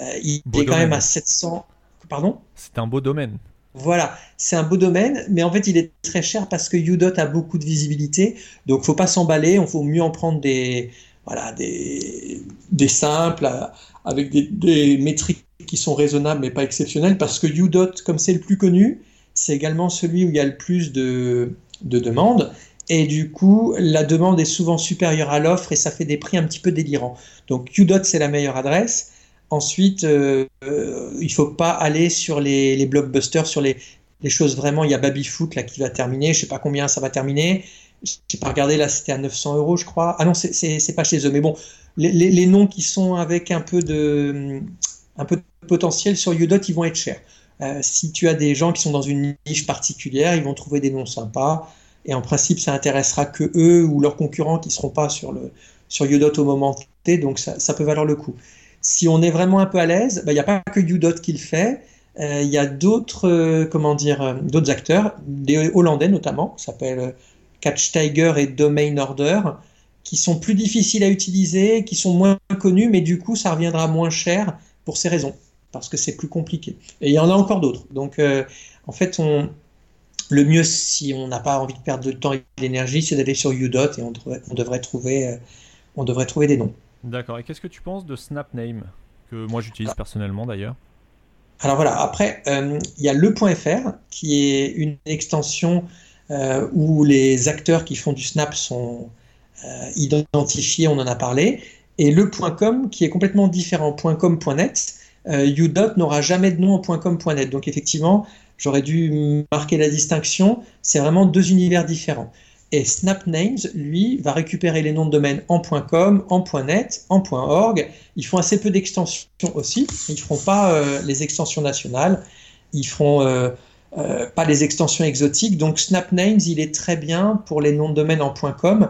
euh, il est quand même à 700. Pardon? C'est un beau domaine. Voilà, c'est un beau domaine, mais en fait il est très cher parce que Udot a beaucoup de visibilité, donc faut pas s'emballer, on faut mieux en prendre des, voilà, des, des simples avec des, des métriques qui sont raisonnables mais pas exceptionnels parce que UDOT, comme c'est le plus connu, c'est également celui où il y a le plus de, de demandes. Et du coup, la demande est souvent supérieure à l'offre et ça fait des prix un petit peu délirants. Donc UDOT, c'est la meilleure adresse. Ensuite, euh, il ne faut pas aller sur les, les blockbusters, sur les, les, choses vraiment. Il y a Babyfoot là qui va terminer. Je sais pas combien ça va terminer. Je n'ai pas regardé là, c'était à 900 euros, je crois. Ah non, c'est pas chez eux. Mais bon, les, les, noms qui sont avec un peu de un peu de potentiel sur Udot, ils vont être chers. Euh, si tu as des gens qui sont dans une niche particulière, ils vont trouver des noms sympas. Et en principe, ça intéressera que eux ou leurs concurrents qui ne seront pas sur, le, sur Udot au moment T. Donc ça, peut valoir le coup. Si on est vraiment un peu à l'aise, bah, il n'y a pas que Udot qui le fait. Euh, il y a d'autres euh, comment dire d'autres acteurs, des Hollandais notamment, qui s'appellent Catch Tiger et Domain Order, qui sont plus difficiles à utiliser, qui sont moins connus, mais du coup ça reviendra moins cher pour ces raisons, parce que c'est plus compliqué. Et il y en a encore d'autres. Donc, euh, en fait, on, le mieux, si on n'a pas envie de perdre de temps et d'énergie, c'est d'aller sur Udot et on devrait, on devrait, trouver, euh, on devrait trouver des noms. D'accord. Et qu'est-ce que tu penses de Snapname, que moi j'utilise personnellement d'ailleurs Alors voilà, après, euh, il y a le.fr, qui est une extension où les acteurs qui font du Snap sont identifiés, on en a parlé et le .com qui est complètement différent. .com.net, euh, udot n'aura jamais de nom en .com.net. Donc effectivement, j'aurais dû marquer la distinction. C'est vraiment deux univers différents. Et SnapNames, lui, va récupérer les noms de domaine en .com, en .net, en .org. Ils font assez peu d'extensions aussi. Ils ne feront pas euh, les extensions nationales. Ils feront euh, euh, pas les extensions exotiques. Donc SnapNames, il est très bien pour les noms de domaine en .com.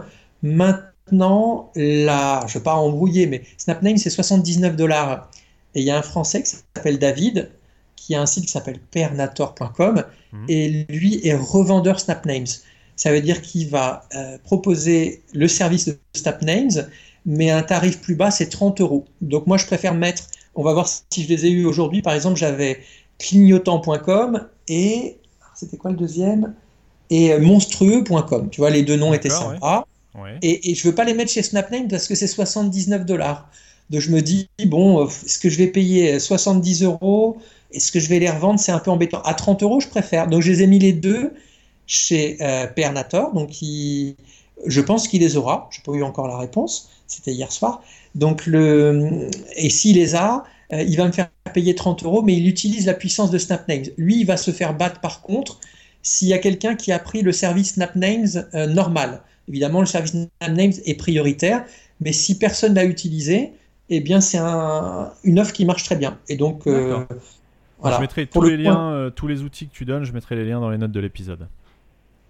maintenant, là, je ne vais pas embrouiller, mais Snapname, c'est 79 dollars. Et il y a un Français qui s'appelle David, qui a un site qui s'appelle pernator.com, mhm. et lui est revendeur Snapnames. Ça veut dire qu'il va euh, proposer le service de Snapnames, mais un tarif plus bas, c'est 30 euros. Donc moi, je préfère mettre, on va voir si je les ai eus aujourd'hui. Par exemple, j'avais clignotant.com et, c'était quoi le deuxième? Et monstrueux.com. Tu vois, les deux noms étaient sympas. Et, je ne veux pas les mettre chez Snapname parce que c'est 79 dollars. Donc je me dis, bon, euh, est-ce que je vais payer 70 euros? Est-ce que je vais les revendre? C'est un peu embêtant. À 30 euros, je préfère. Donc je les ai mis les deux chez euh, Pernator. Donc je pense qu'il les aura. Je n'ai pas eu encore la réponse. C'était hier soir. Donc le... Et s'il les a, euh, il va me faire payer 30 euros, mais il utilise la puissance de Snapnames. Lui, il va se faire battre par contre s'il y a quelqu'un qui a pris le service Snapnames normal. Évidemment, le service Names est prioritaire, mais si personne l'a utilisé, eh bien, c'est une offre qui marche très bien. Et donc, euh, voilà. Je mettrai tous les liens, euh, tous les outils que tu donnes, je mettrai les liens dans les notes de l'épisode.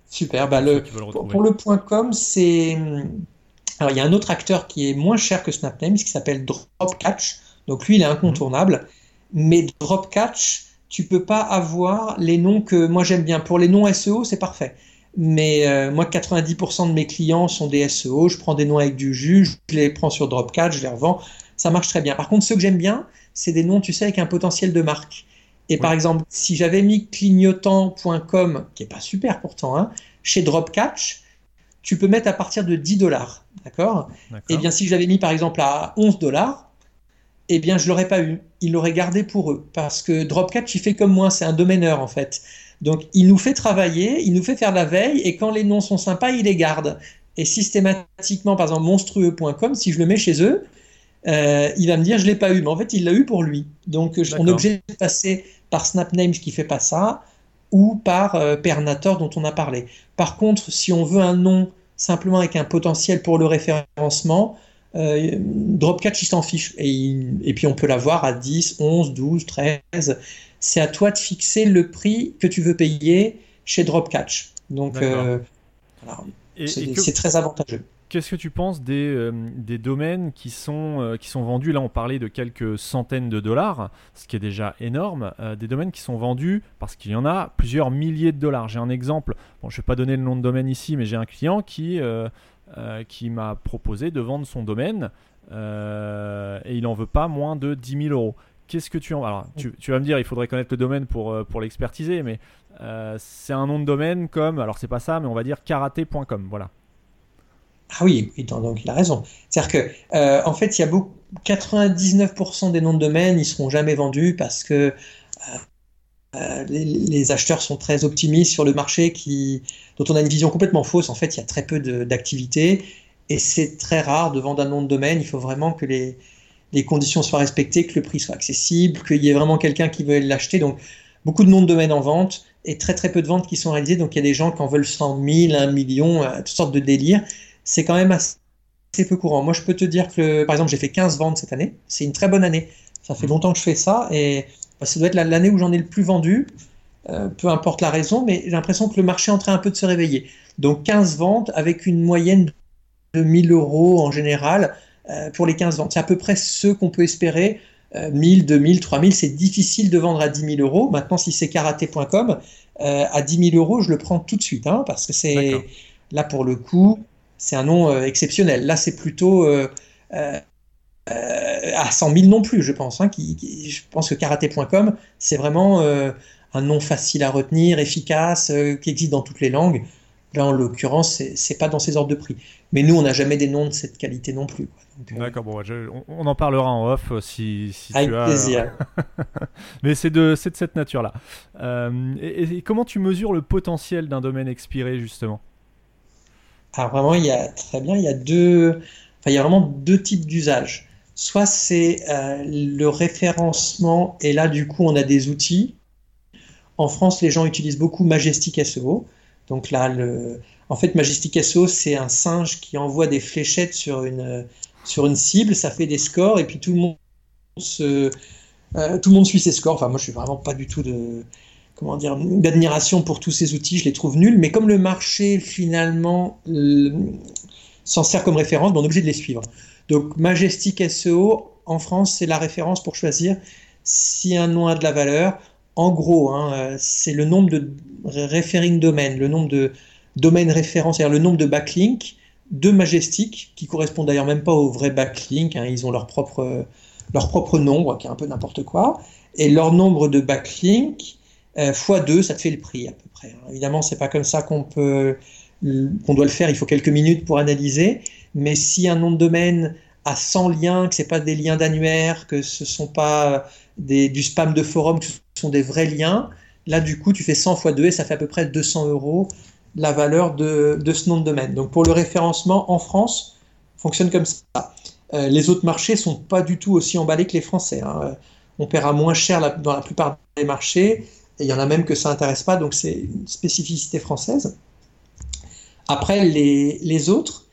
Super. Bah, le, pour, le point com, c'est. Alors, il y a un autre acteur qui est moins cher que SnapNames qui s'appelle Dropcatch. Donc, lui, il est incontournable. Mais Dropcatch, tu peux pas avoir les noms que moi j'aime bien. Pour les noms SEO, c'est parfait. Mais euh, moi, 90% de mes clients sont des SEO. Je prends des noms avec du jus, je les prends sur Dropcat, je les revends. Ça marche très bien. Par contre, ceux que j'aime bien, c'est des noms, tu sais, avec un potentiel de marque. Et par exemple, si j'avais mis clignotant.com, qui est pas super pourtant, hein, chez Dropcatch, tu peux mettre à partir de 10 dollars. D'accord? Et eh bien, si j'avais mis par exemple à 11 dollars, eh bien, je l'aurais pas eu. Ils l'auraient gardé pour eux. Parce que Dropcatch, il fait comme moi, c'est un domaineur en fait. Donc il nous fait travailler, il nous fait faire la veille, et quand les noms sont sympas, il les garde. Et systématiquement, par exemple, monstrueux.com, si je le mets chez eux, il va me dire je l'ai pas eu, mais en fait il l'a eu pour lui. Donc on est obligé de passer par Snapname qui fait pas ça, ou par Pernator dont on a parlé. Par contre, si on veut un nom simplement avec un potentiel pour le référencement, euh, Dropcatch, il s'en fiche. Et, puis on peut l'avoir à 10, 11, 12, 13. C'est à toi de fixer le prix que tu veux payer chez Dropcatch. Donc euh, c'est très avantageux. Qu'est-ce que tu penses des, euh, des domaines qui sont, euh, qui sont vendus? Là, on parlait de quelques centaines de dollars, ce qui est déjà énorme. des domaines qui sont vendus parce qu'il y en a plusieurs milliers de dollars. J'ai un exemple, bon, je ne vais pas donner le nom de domaine ici, mais j'ai un client qui euh, qui m'a proposé de vendre son domaine euh, et il n'en veut pas moins de 10 000 euros. Qu'est-ce que tu en. Alors, tu, vas me dire, il faudrait connaître le domaine pour, euh, pour l'expertiser, mais c'est un nom de domaine comme. Alors, c'est pas ça, mais on va dire karaté.com. Voilà. Ah oui, donc il a raison. C'est-à-dire que, en fait, il y a beaucoup, 99% des noms de domaine, ils seront jamais vendus parce que euh, les, acheteurs sont très optimistes sur le marché qui, dont on a une vision complètement fausse. En fait, il y a très peu d'activité et c'est très rare de vendre un nom de domaine. Il faut vraiment que les, les conditions soient respectées, que le prix soit accessible, qu'il y ait vraiment quelqu'un qui veuille l'acheter. Donc, beaucoup de noms de domaine en vente et très très peu de ventes qui sont réalisées. Donc, il y a des gens qui en veulent 100 000, 1 million, euh, toutes sortes de délires. C'est quand même assez peu courant. Moi, je peux te dire que, par exemple, j'ai fait 15 ventes cette année. C'est une très bonne année. Ça fait longtemps que je fais ça et ça doit être l'année où j'en ai le plus vendu, euh, peu importe la raison, mais j'ai l'impression que le marché est en train un peu de se réveiller. Donc 15 ventes avec une moyenne de 1000 euros en général euh, pour les 15 ventes. C'est à peu près ce qu'on peut espérer. 1000, 2000, 3000, c'est difficile de vendre à 10 000 euros. Maintenant, si c'est karaté.com, euh, à 10 000 euros, je le prends tout de suite, hein, parce que c'est là pour le coup, c'est un nom exceptionnel. Là, c'est plutôt euh, à 100 000 non plus, je pense. Hein, qui, je pense que karaté.com, c'est vraiment euh, un nom facile à retenir, efficace, euh, qui existe dans toutes les langues. Là, en l'occurrence, c'est pas dans ces ordres de prix. Mais nous, on n'a jamais des noms de cette qualité non plus. D'accord, bon, on, en parlera en off si, si Avec tu as. plaisir. Mais c'est de, de, cette nature-là. et, comment tu mesures le potentiel d'un domaine expiré, justement? Alors, vraiment, il y a très bien, il y a deux. Enfin, il y a vraiment deux types d'usages. Soit c'est euh, le référencement, et là, du coup, on a des outils. En France, les gens utilisent beaucoup Majestic SEO. Donc là, le... en fait, Majestic SEO, c'est un singe qui envoie des fléchettes sur une, sur une cible, ça fait des scores, et puis tout le monde euh, tout le monde suit ses scores. Enfin, moi, je suis vraiment pas du tout de, comment dire, d'admiration pour tous ces outils. Je les trouve nuls. Mais comme le marché finalement s'en sert comme référence, ben, on est obligé de les suivre. Donc Majestic SEO, en France, c'est la référence pour choisir si un nom a de la valeur. En gros, hein, euh, c'est le nombre de referring domaines, le nombre de domaines références, c'est-à-dire le nombre de backlinks de Majestic, qui correspondent d'ailleurs même pas aux vrais backlinks, hein, ils ont leur propre, leur propre nombre, qui est un peu n'importe quoi, et leur nombre de backlinks euh, fois 2, ça te fait le prix à peu près. Hein. Évidemment, c'est pas comme ça qu'on peut qu'on doit le faire, il faut quelques minutes pour analyser, mais si un nom de domaine a 100 liens, que ce pas des liens d'annuaire, que ce ne sont pas des, du spam de forum, que ce sont des vrais liens, là du coup tu fais 100 fois 2 et ça fait à peu près 200 euros la valeur de, ce nom de domaine. Donc pour le référencement en France, fonctionne comme ça. Euh, les autres marchés sont pas du tout aussi emballés que les Français. Hein. On paiera moins cher dans la plupart des marchés, et il y en a même que ça n'intéresse pas, donc c'est une spécificité française. Après, les autres,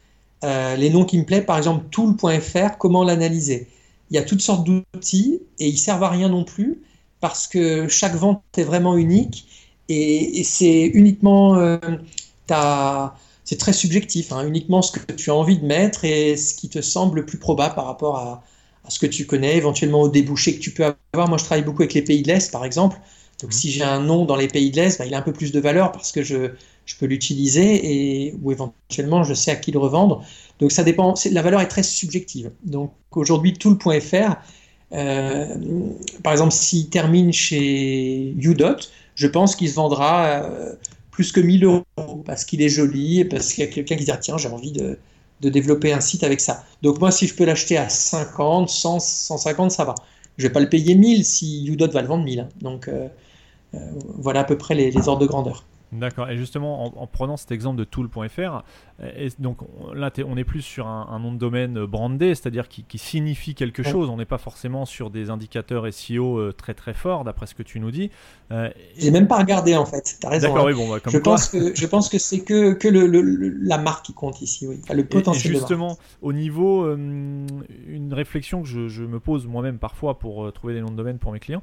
euh, les noms qui me plaisent, par exemple tool.fr, comment l'analyser? Il y a toutes sortes d'outils et ils servent à rien non plus parce que chaque vente est vraiment unique et, c'est uniquement euh, c'est très subjectif, hein, uniquement ce que tu as envie de mettre et ce qui te semble le plus probable par rapport à, à ce que tu connais, éventuellement au débouché que tu peux avoir. Moi, je travaille beaucoup avec les pays de l'Est, par exemple. Donc, mmh. si j'ai un nom dans les pays de l'Est, bah, il a un peu plus de valeur parce que je, je peux l'utiliser et ou éventuellement je sais à qui le revendre. Donc ça dépend. La valeur est très subjective. Donc aujourd'hui, tool.fr, euh, par exemple, s'il termine chez Udot, je pense qu'il se vendra euh, plus que 1000 euros parce qu'il est joli et parce qu'il y a quelqu'un qui dit ah, tiens j'ai envie de, de, développer un site avec ça. Donc moi, si je peux l'acheter à 50, 100, 150, ça va. Je vais pas le payer 1000 si Udot va le vendre 1000. Hein. Donc euh, voilà à peu près les ordres de grandeur. D'accord. Et justement, en, prenant cet exemple de tool.fr, donc là, on est plus sur un, nom de domaine brandé, c'est-à-dire qui, signifie quelque chose. On n'est pas forcément sur des indicateurs SEO euh, très très forts, d'après ce que tu nous dis. Euh, J'ai même pas regardé en fait. As raison. D'accord, hein. oui, bon, bah, comme je, pense que, je pense que c'est que, que le, la marque qui compte ici, oui. le potentiel. Et, justement, au niveau, euh, une réflexion que je, je me pose moi-même parfois pour trouver des noms de domaine pour mes clients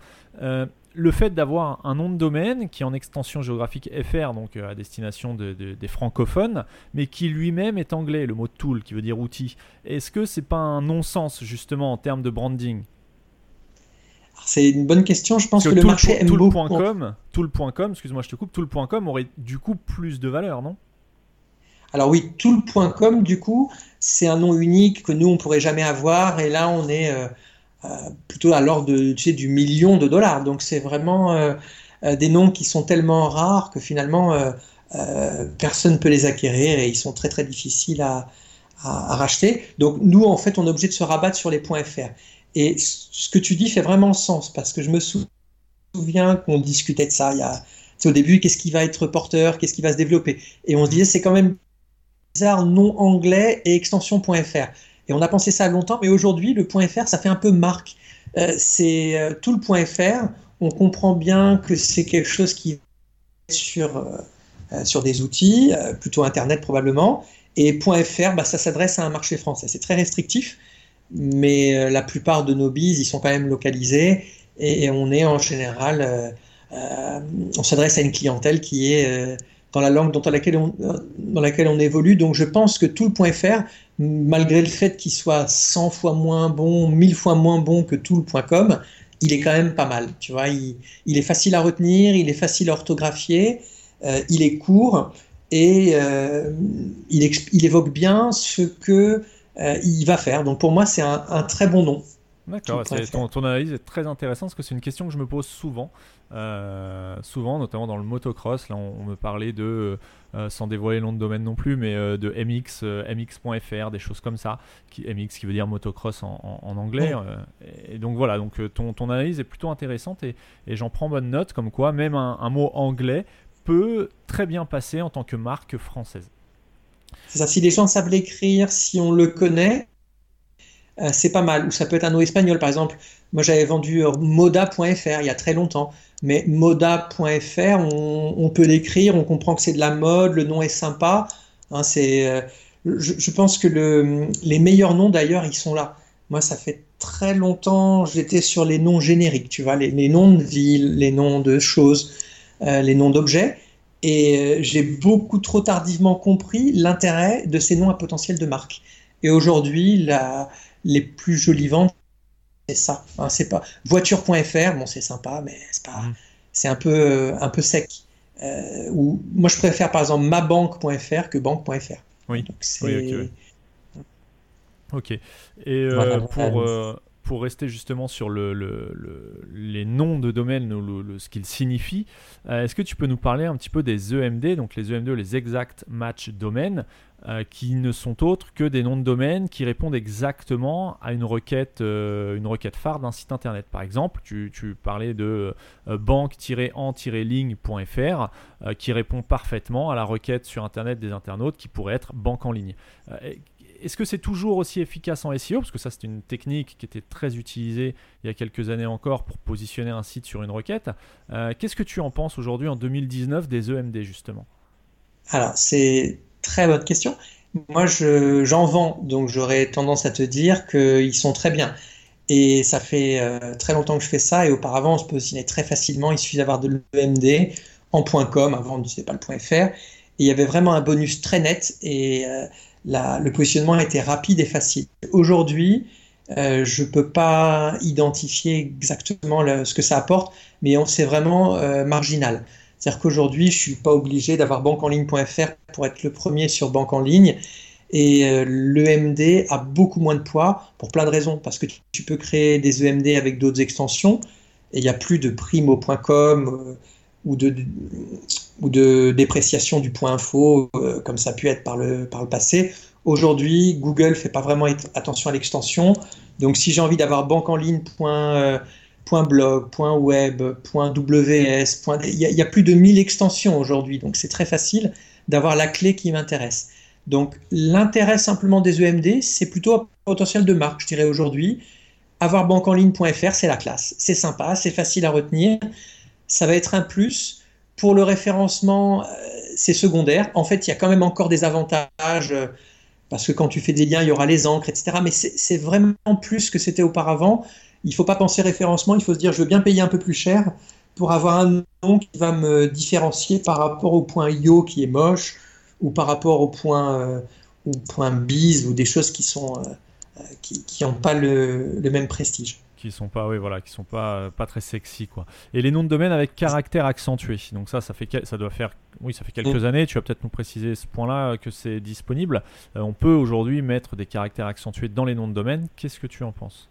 le fait d'avoir un nom de domaine qui est en extension géographique FR, donc euh, à destination des francophones, mais qui lui-même est anglais, le mot tool qui veut dire outil, est-ce que c'est pas un non-sens justement en termes de branding? C'est une bonne question. Je pense que, le marché aime beaucoup. Tool.com, excuse-moi, je te coupe. Tool.com aurait du coup plus de valeur, non? Alors oui, Tool.com, du coup, c'est un nom unique que nous on pourrait jamais avoir. Et là, on est euh, plutôt à l'ordre du million de dollars. Donc c'est vraiment euh, euh, des noms qui sont tellement rares que finalement personne ne peut les acquérir et ils sont très très difficiles à, racheter. Donc nous en fait on est obligé de se rabattre sur les .fr. Et ce que tu dis fait vraiment sens parce que je me souviens qu'on discutait de ça il y a au début, qu'est-ce qui va être porteur, qu'est-ce qui va se développer. Et on se disait, c'est quand même bizarre, nom anglais et extension.fr. Et on a pensé ça longtemps, mais aujourd'hui, le .fr, ça fait un peu marque. Euh, c'est euh, tout le .fr. On comprend bien que c'est quelque chose qui est sur, euh, sur des outils, plutôt Internet probablement. Et .fr, bah, ça s'adresse à un marché français. C'est très restrictif, mais la plupart de nos bises, ils sont quand même localisés. Et, on est en général, on s'adresse à une clientèle qui est dans la langue dans laquelle, on, dans laquelle on évolue. Donc je pense que tout le .fr, malgré le fait qu'il soit 100 fois moins bon, 1000 fois moins bon que tout le .com, il est quand même pas mal. Tu vois, il, est facile à retenir, il est facile à orthographier, euh, il est court et euh, il, il, évoque bien ce que euh, il va faire. Donc pour moi, c'est un, un, très bon nom. D'accord, ton, ton, analyse est très intéressante parce que c'est une question que je me pose souvent. Souvent, notamment dans le motocross, là on, me parlait de, euh, sans dévoiler le nom de domaine non plus, mais euh, de MX, MX.fr, des choses comme ça, qui, MX qui veut dire motocross en, anglais. et donc voilà, donc ton, ton, analyse est plutôt intéressante et, et j'en prends bonne note, comme quoi même un, un, mot anglais peut très bien passer en tant que marque française. C'est ça, si les gens savent l'écrire, si on le connaît, c'est pas mal. Ou ça peut être un mot espagnol, par exemple. Moi, j'avais vendu moda.fr il y a très longtemps. Mais moda.fr, on, peut l'écrire, on comprend que c'est de la mode, le nom est sympa. Hein, euh, je, pense que le, les meilleurs noms d'ailleurs, ils sont là. Moi, ça fait très longtemps, j'étais sur les noms génériques, tu vois, les, noms de villes, les noms de choses, euh, les noms d'objets. Et euh, j'ai beaucoup trop tardivement compris l'intérêt de ces noms à potentiel de marque. Et aujourd'hui, les plus jolies ventes, c'est ça. Hein, c'est pas voiture.fr, bon c'est sympa, mais c'est pas, mm. c'est un peu euh, un peu sec. Euh, ou moi je préfère par exemple mabanque.fr que banque.fr. Oui. ok. Ok. Et euh, pour pour rester justement sur le, les noms de domaine, ou ce qu'ils signifient, est-ce que tu peux nous parler un petit peu des EMD, donc les EMD, les Exact Match Domain, euh, qui ne sont autres que des noms de domaine qui répondent exactement à une requête, euh, une requête phare d'un site internet. Par exemple, tu, parlais de euh, banque-en-ligne.fr qui répond parfaitement à la requête sur internet des internautes qui pourrait être banque en ligne. Est-ce que c'est toujours aussi efficace en SEO Parce que ça, c'est une technique qui était très utilisée il y a quelques années encore pour positionner un site sur une requête. Qu'est-ce que tu en penses aujourd'hui en 2019 des EMD justement? Alors, c'est Très bonne question. Moi, j'en vends, donc j'aurais tendance à te dire qu'ils sont très bien. Et ça fait euh, très longtemps que je fais ça, et auparavant, on se positionnait très facilement. Il suffit d'avoir de l'EMD en .com, avant, on ne pas le .fr. Et il y avait vraiment un bonus très net, et euh, le positionnement était rapide et facile. Aujourd'hui, euh, je ne peux pas identifier exactement ce que ça apporte, mais c'est vraiment marginal. C'est-à-dire qu'aujourd'hui, je ne suis pas obligé d'avoir banqueenligne.fr pour être le premier sur banque en ligne. Et euh, l'EMD a beaucoup moins de poids pour plein de raisons. Parce que tu, peux créer des EMD avec d'autres extensions. Et il n'y a plus de primo.com euh, ou, de, ou de dépréciation du point info euh, comme ça a pu être par le, par le passé. Aujourd'hui, Google ne fait pas vraiment attention à l'extension. Donc si j'ai envie d'avoir banque en ligne .blog, .web, .ws, il y, a plus de 1000 extensions aujourd'hui, donc c'est très facile d'avoir la clé qui m'intéresse. Donc l'intérêt simplement des EMD, c'est plutôt un potentiel de marque, je dirais aujourd'hui. Avoir banqueenligne.fr, c'est la classe. C'est sympa, c'est facile à retenir. Ça va être un plus. Pour le référencement, euh, c'est secondaire. En fait, il y a quand même encore des avantages euh, parce que quand tu fais des liens, il y aura les encres, etc. Mais c'est vraiment plus que c'était auparavant. Il ne faut pas penser référencement, il faut se dire je veux bien payer un peu plus cher pour avoir un nom qui va me différencier par rapport au point IO qui est moche ou par rapport au point, euh, au point BIS ou des choses qui sont euh, qui n'ont pas le, le, même prestige. Qui sont pas, oui, voilà, qui sont pas, pas très sexy, quoi. Et les noms de domaine avec caractère accentué. Donc ça, ça fait, ça doit faire, oui, ça fait quelques mm. années. Tu vas peut-être nous préciser ce point-là que c'est disponible. Euh, on peut aujourd'hui mettre des caractères accentués dans les noms de domaine. Qu'est-ce que tu en penses?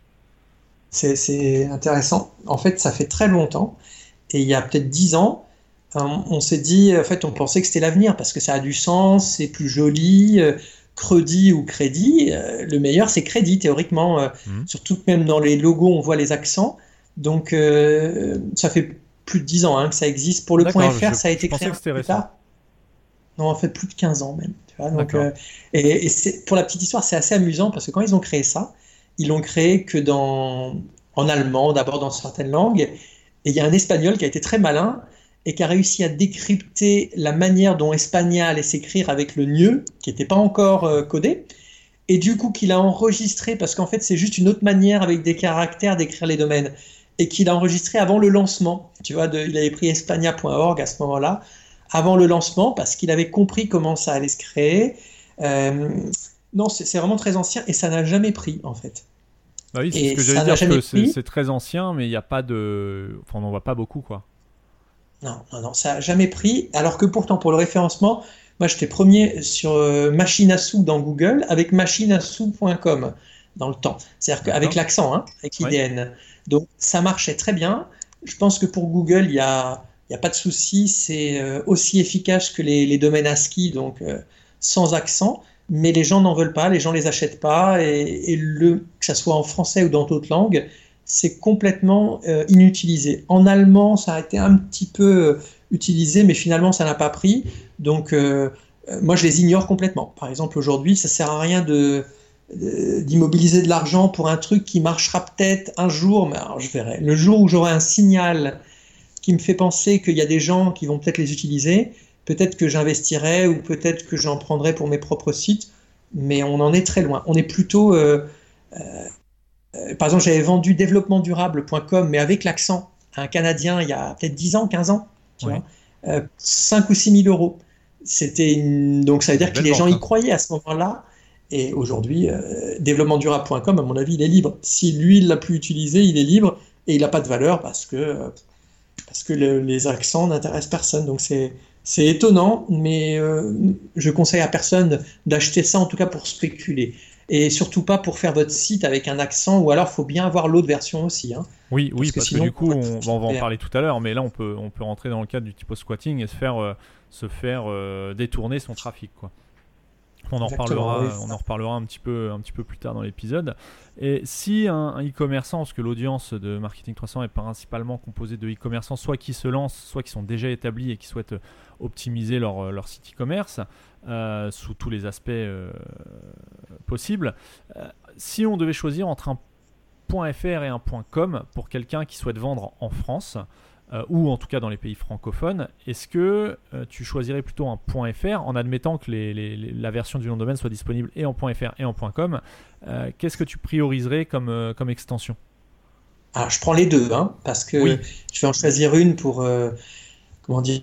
C'est intéressant. En fait, ça fait très longtemps. Et il y a peut-être dix ans, on s'est dit, en fait, on pensait que c'était l'avenir parce que ça a du sens, c'est plus joli, euh, Crédit ou crédit, euh, le meilleur c'est crédit théoriquement. Euh, mhm. Surtout que même dans les logos on voit les accents. Donc euh, ça fait plus de 10 ans hein, que ça existe. Pour le point .fr ça a été créé tard. Non, en fait plus de 15 ans même. donc, et, pour la petite histoire c'est assez amusant parce que quand ils ont créé ça, ils l'ont créé que dans, en allemand, d'abord dans certaines langues. Et il y a un espagnol qui a été très malin et qui a réussi à décrypter la manière dont Espagnol allait s'écrire avec le nieu, qui n'était pas encore euh, codé, et du coup qu'il a enregistré, parce qu'en fait c'est juste une autre manière avec des caractères d'écrire les domaines, et qu'il a enregistré avant le lancement. Tu vois, de, il avait pris espagna.org à ce moment-là, avant le lancement, parce qu'il avait compris comment ça allait se créer. Euh, non, c'est vraiment très ancien, et ça n'a jamais pris, en fait. Bah oui, c'est ce que j'allais dire, que c'est très ancien, mais il n'y a pas de... Enfin, on n'en voit pas beaucoup, quoi. Non, non, non, ça n'a jamais pris. Alors que pourtant, pour le référencement, moi, j'étais premier sur euh, machine à sous dans Google avec machineassous.com dans le temps. C'est-à-dire qu'avec l'accent, hein, avec IDN. Donc, ça marchait très bien. Je pense que pour Google, il n'y a, y a pas de souci. C'est euh, aussi efficace que les, domaines ASCII, donc euh, sans accent. Mais les gens n'en veulent pas, les gens les achètent pas. Et, et, le, que ça soit en français ou dans d'autres langues, c'est complètement euh, inutilisé. En allemand, ça a été un petit peu euh, utilisé, mais finalement, ça n'a pas pris. Donc, euh, moi, je les ignore complètement. Par exemple, aujourd'hui, ça sert à rien d'immobiliser de l'argent pour un truc qui marchera peut-être un jour, mais alors je verrai. Le jour où j'aurai un signal qui me fait penser qu'il y a des gens qui vont peut-être les utiliser, peut-être que j'investirai ou peut-être que j'en prendrai pour mes propres sites, mais on en est très loin. On est plutôt par exemple, j'avais vendu développementdurable.com, mais avec l'accent à un Canadien il y a peut-être 10 ans, 15 ans, 5 euh, ou 6 000 euros. C'était Donc ça veut dire que les gens y croyaient à ce moment-là. Et aujourd'hui, euh, développementdurable.com, à mon avis, il est libre. Si lui, il l'a pu utiliser, il est libre et il n'a pas de valeur parce que, parce que les accents n'intéressent personne. Donc c'est, c'est étonnant, mais je conseille à personne d'acheter ça, en tout cas pour spéculer et surtout pas pour faire votre site avec un accent, ou alors il faut bien avoir l'autre version aussi. Hein. Oui, oui, parce, que, du coup, on, va en parler tout à l'heure, mais là on peut, on peut rentrer dans le cadre du typo squatting et se faire, euh, se faire euh, détourner son trafic. Quoi. On en, reparlera, on en reparlera un petit peu, un petit peu plus tard dans l'épisode. Et si un e-commerçant, parce que l'audience de Marketing 300 est principalement composée de e-commerçants, soit qui se lancent, soit qui sont déjà établis et qui souhaitent optimiser leur, leur site e-commerce, euh, sous tous les aspects euh, possibles. Euh, si on devait choisir entre un .fr et un .com pour quelqu'un qui souhaite vendre en France, ou en tout cas dans les pays francophones, est-ce que tu choisirais plutôt un .fr en admettant que la version du nom de domaine soit disponible et en .fr et en .com Qu'est-ce que tu prioriserais comme, comme extension? Alors je prends les deux, hein, parce que je vais en choisir une pour, comment dire,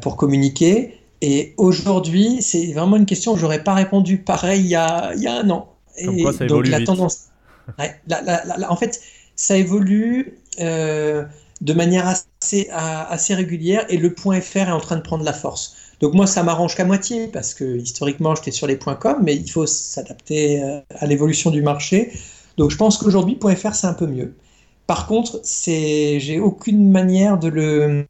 pour communiquer. Et aujourd'hui, c'est vraiment une question que j'aurais pas répondu pareil il y a, il y a un an. Comme quoi ça donc évolue la tendance, en fait, ça évolue euh, de manière assez, assez régulière et le point .fr est en train de prendre la force. Donc moi, ça m'arrange qu'à moitié parce que historiquement, j'étais sur les .com, mais il faut s'adapter euh, à l'évolution du marché. Donc je pense qu'aujourd'hui, .fr c'est un peu mieux. Par contre, c'est, j'ai aucune manière de le,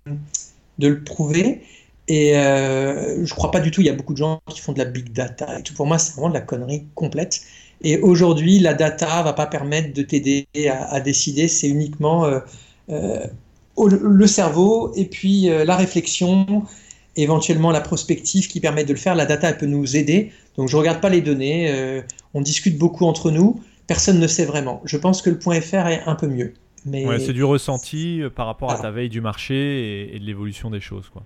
de le prouver. Et euh, je crois pas du tout, il y a beaucoup de gens qui font de la big data et tout. Pour moi, c'est vraiment de la connerie complète. Et aujourd'hui, la data va pas permettre de t'aider à, décider. C'est uniquement euh, le cerveau et puis la réflexion, éventuellement la prospective qui permet de le faire. La data, elle peut nous aider. Donc je ne regarde pas les données, on discute beaucoup entre nous, personne ne sait vraiment. Je pense que le point .fr est un peu mieux. Mais... c'est du ressenti par rapport à ta veille du marché et, de l'évolution des choses. Quoi.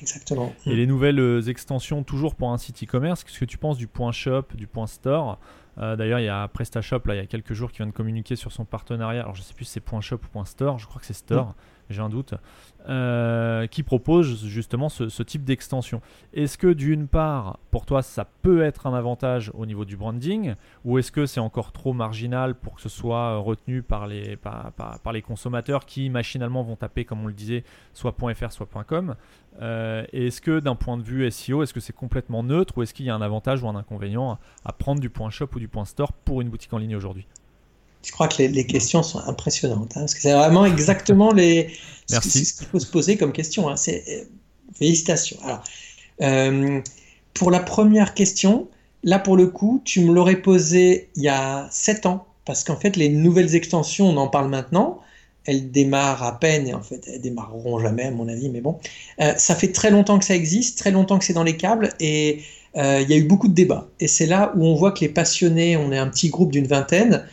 Exactement. Et les nouvelles extensions, toujours pour un site e-commerce, qu'est-ce que tu penses du point shop, du point store? Euh, D'ailleurs, il y a PrestaShop, là, il y a quelques jours, qui vient de communiquer sur son partenariat. Alors, je ne sais plus si c'est point shop ou point store, je crois que c'est store j'ai un doute, euh, qui propose justement ce, type d'extension. Est-ce que d'une part, pour toi, ça peut être un avantage au niveau du branding, ou est-ce que c'est encore trop marginal pour que ce soit retenu par les, par, les consommateurs qui machinalement vont taper, comme on le disait, soit .fr, soit .com euh, Est-ce que d'un point de vue SEO, est-ce que c'est complètement neutre, ou est-ce qu'il y a un avantage ou un inconvénient à prendre du point shop ou du point store pour une boutique en ligne aujourd'hui? Je crois que les, questions sont impressionnantes, hein, parce que c'est vraiment exactement les, ce, qu'il faut se poser comme question. Hein. c'est, euh, félicitations. Alors, euh, pour la première question, là pour le coup, tu me l'aurais posé il y a 7 ans, parce qu'en fait, les nouvelles extensions, on en parle maintenant, elles démarrent à peine, et en fait, elles démarreront jamais, à mon avis, mais bon. Euh, ça fait très longtemps que ça existe, très longtemps que c'est dans les câbles, et il y a eu beaucoup de débats. Et c'est là où on voit que les passionnés, on est un petit groupe d'une vingtaine,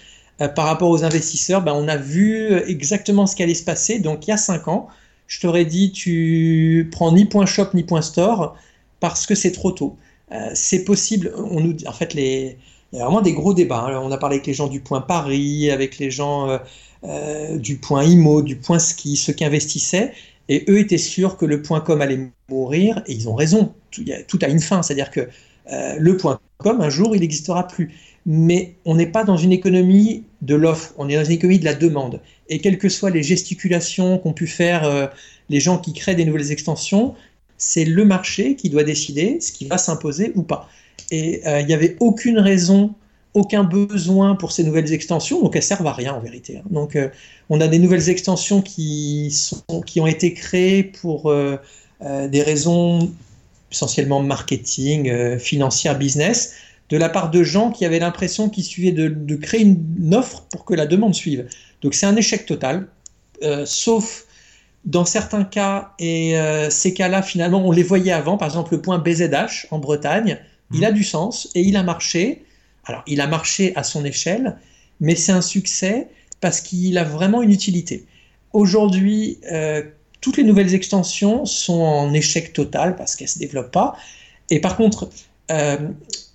euh, par rapport aux investisseurs, ben, on a vu exactement ce qui allait se passer. Donc il y a 5 ans, je t'aurais dit tu prends ni point shop ni point store parce que c'est trop tôt. Euh, c'est possible, on nous en fait les il y a vraiment des gros débats. Hein. On a parlé avec les gens du point Paris, avec les gens euh, du point IMO, du point ski, ceux qui investissaient, et eux étaient sûrs que le point com allait mourir, et ils ont raison. Tout, tout a une fin, c'est-à-dire que le point com, un jour, il n'existera plus mais on n'est pas dans une économie de l'offre, on est dans une économie de la demande. Et quelles que soient les gesticulations qu'ont pu faire euh, les gens qui créent des nouvelles extensions, c'est le marché qui doit décider ce qui va s'imposer ou pas. Et euh, il n'y avait aucune raison, aucun besoin pour ces nouvelles extensions, donc elles servent à rien en vérité. Hein. Donc euh, on a des nouvelles extensions qui, sont, qui ont été créées pour des raisons essentiellement marketing, financière, business, de la part de gens qui avaient l'impression qu'il suffisait de, créer une, offre pour que la demande suive. Donc c'est un échec total, euh, sauf dans certains cas, et euh, ces cas-là, finalement, on les voyait avant, par exemple le point BZH en Bretagne, il mmh. a du sens et il a marché. Alors il a marché à son échelle, mais c'est un succès parce qu'il a vraiment une utilité. Aujourd'hui, euh, toutes les nouvelles extensions sont en échec total parce qu'elles ne se développent pas. Et par contre,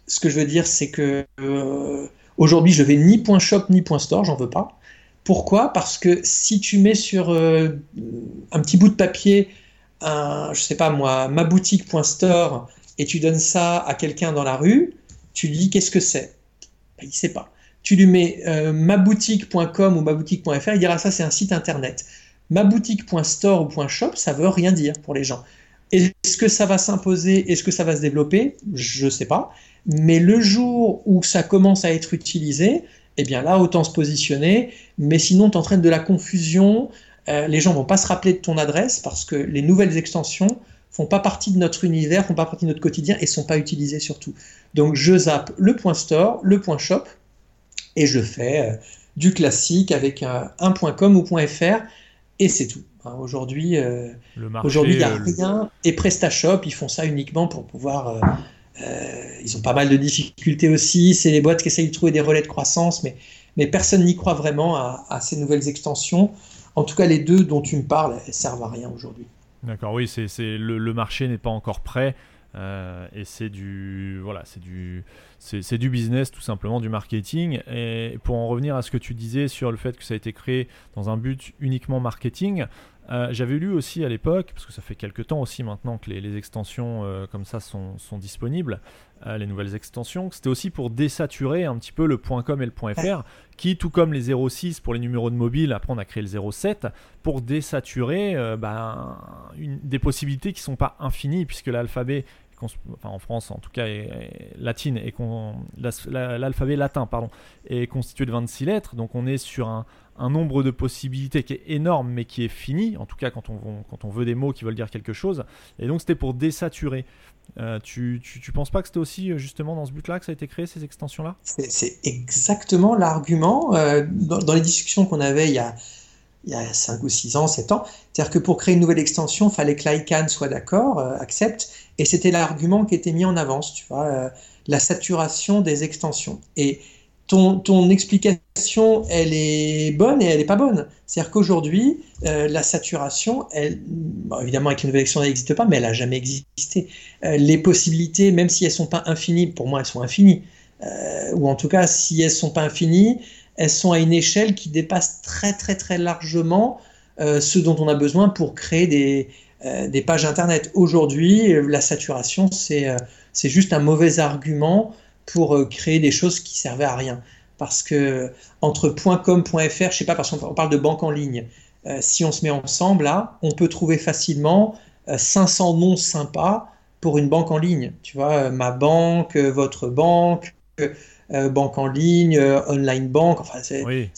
ce que je veux dire, c'est que euh, aujourd'hui, je vais ni point shop ni point store, j'en veux pas. Pourquoi? Parce que si tu mets sur euh, un petit bout de papier, un, je sais pas moi, ma boutique.store et tu donnes ça à quelqu'un dans la rue, tu lui dis qu'est-ce que c'est? Ben, Il sait pas. Tu lui mets euh, maboutique.com ou maboutique.fr, il dira ça c'est un site internet. Maboutique.store ou .shop, ça veut rien dire pour les gens. Est-ce que ça va s'imposer? Est-ce que ça va se développer? Je ne sais pas. Mais le jour où ça commence à être utilisé, eh bien là, autant se positionner. Mais sinon, tu entraînes de la confusion. Euh, les gens vont pas se rappeler de ton adresse parce que les nouvelles extensions font pas partie de notre univers, font pas partie de notre quotidien et sont pas utilisées surtout. Donc je zappe le point store, le point shop et je fais euh, du classique avec un, un, point .com ou point .fr et c'est tout. Aujourd'hui, euh, aujourd'hui il n'y a rien. Et PrestaShop, ils font ça uniquement pour pouvoir euh, ils ont pas mal de difficultés aussi. C'est les boîtes qui essayent de trouver des relais de croissance, mais, mais personne n'y croit vraiment à, ces nouvelles extensions. En tout cas, les deux dont tu me parles, elles servent à rien aujourd'hui. D'accord, oui, c'est, le, le, marché n'est pas encore prêt. Euh, et c'est du voilà c'est du c'est, du business tout simplement du marketing et pour en revenir à ce que tu disais sur le fait que ça a été créé dans un but uniquement marketing euh, j'avais lu aussi à l'époque, parce que ça fait quelques temps aussi maintenant que les, extensions euh, comme ça sont, disponibles, euh, les nouvelles extensions, c'était aussi pour désaturer un petit peu le .com et le .fr, qui tout comme les 06 pour les numéros de mobile, après on a créé le 07, pour désaturer ben, des possibilités qui ne sont pas infinies, puisque l'alphabet en France en tout cas est, et l'alphabet latin pardon est constitué de 26 lettres donc on est sur un, un nombre de possibilités qui est énorme mais qui est fini, en tout cas quand on, veut des mots qui veulent dire quelque chose. Et donc c'était pour désaturer. Euh, tu, tu, penses pas que c'était aussi euh, justement dans ce but-là que ça a été créé, ces extensions-là? C'est exactement l'argument. Euh, dans, les discussions qu'on avait il y a il y a 5 ou 6 ans, 7 ans. C'est-à-dire que pour créer une nouvelle extension, il fallait que l'ICANN soit d'accord, accepte, et c'était l'argument qui était mis en avance, tu vois, la saturation des extensions. Et ton, ton, explication, elle est bonne et elle n'est pas bonne. C'est-à-dire qu'aujourd'hui, euh, la saturation, elle, évidemment avec une nouvelle extension, elle n'existe pas, mais elle n'a jamais existé. les possibilités, même si elles ne sont pas infinies, pour moi, elles sont infinies. ou en tout cas, si elles ne sont pas infinies, elles sont à une échelle qui dépasse très très très largement euh, ce dont on a besoin pour créer des, euh, des pages Internet. Aujourd'hui, la saturation, euh, c'est juste un mauvais argument pour créer des choses qui servaient à rien. Parce que entre .com, .fr, je sais pas, parce qu'on parle de banque en ligne, si on se met ensemble là, on peut trouver facilement 500 noms sympas pour une banque en ligne. Tu vois, ma banque, votre banque, euh, banque en ligne, euh, online banque. Enfin, il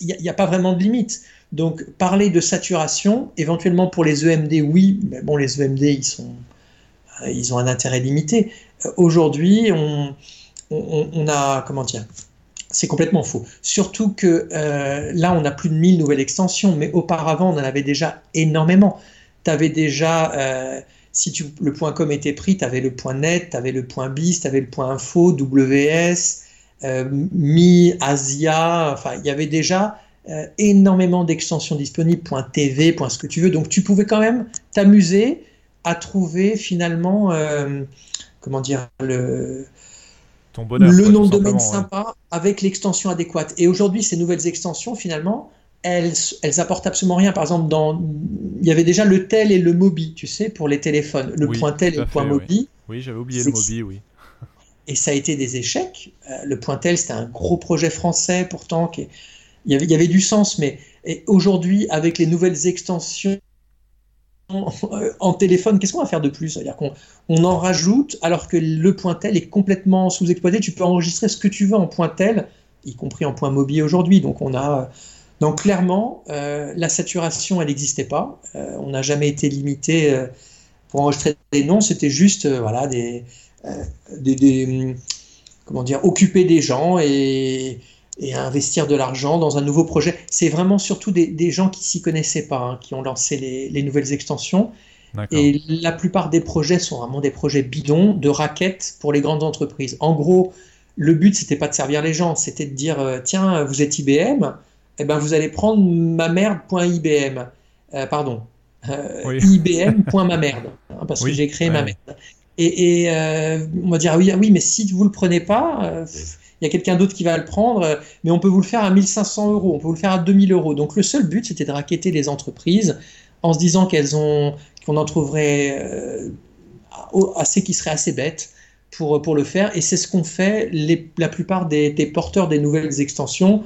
n'y a, pas vraiment de limite. Donc, parler de saturation, éventuellement pour les EMD, oui, mais bon, les EMD, ils, sont, euh, ils ont un intérêt limité. Aujourd'hui, on, a, comment dire, c'est complètement faux. Surtout que là, on a plus de 1000 nouvelles extensions, mais auparavant, on en avait déjà énormément. Tu avais déjà si tu, le point .com était pris, tu avais le point .net, tu avais le point .biz, tu avais le point .info, WS, euh, Mi, Asia, enfin, il y avait déjà euh, énormément d'extensions disponibles, point .tv, point ce que tu veux. Donc, tu pouvais quand même t'amuser à trouver finalement, euh, comment dire, le, le nom de domaine sympa avec l'extension adéquate. Et aujourd'hui, ces nouvelles extensions, finalement, elles, elles apportent absolument rien. Par exemple, dans, il y avait déjà le tel et le mobi, tu sais, pour les téléphones. Le point tel et le point mobi. Oui, j'avais oublié le mobi, oui. Et ça a été des échecs. Euh, le point tel, c'était un gros projet français, pourtant, qui, il, y avait, il y avait du sens. Mais aujourd'hui, avec les nouvelles extensions en téléphone, qu'est-ce qu'on va faire de plus? C'est-à-dire qu'on on en rajoute alors que le point tel est complètement sous-exploité. Tu peux enregistrer ce que tu veux en point tel, y compris en point mobile aujourd'hui. Donc on a donc clairement, euh, la saturation, elle n'existait pas. Euh, on n'a jamais été limité euh, pour enregistrer des noms. C'était juste, voilà, des, des, comment dire, occuper des gens et, investir de l'argent dans un nouveau projet. C'est vraiment surtout des, gens qui s'y connaissaient pas, hein, qui ont lancé les, nouvelles extensions. Et la plupart des projets sont vraiment des projets bidons de raquettes pour les grandes entreprises. En gros, le but, c'était pas de servir les gens, c'était de dire, tiens, vous êtes IBM eh ben, vous allez prendre ma merde.ibm. Euh, pardon. Euh, ibm.mamerde. Hein, parce que j'ai créé ma merde. Et, euh, on va dire, oui, oui, mais si vous ne le prenez pas, il y a quelqu'un d'autre qui va le prendre, mais on peut vous le faire à 1500 euros, on peut vous le faire à 2000 euros. Donc le seul but, c'était de raqueter les entreprises en se disant qu'elles ont, qu'on en trouverait assez qui seraient assez bêtes pour, pour le faire. Et c'est ce qu'ont fait la plupart des, porteurs des nouvelles extensions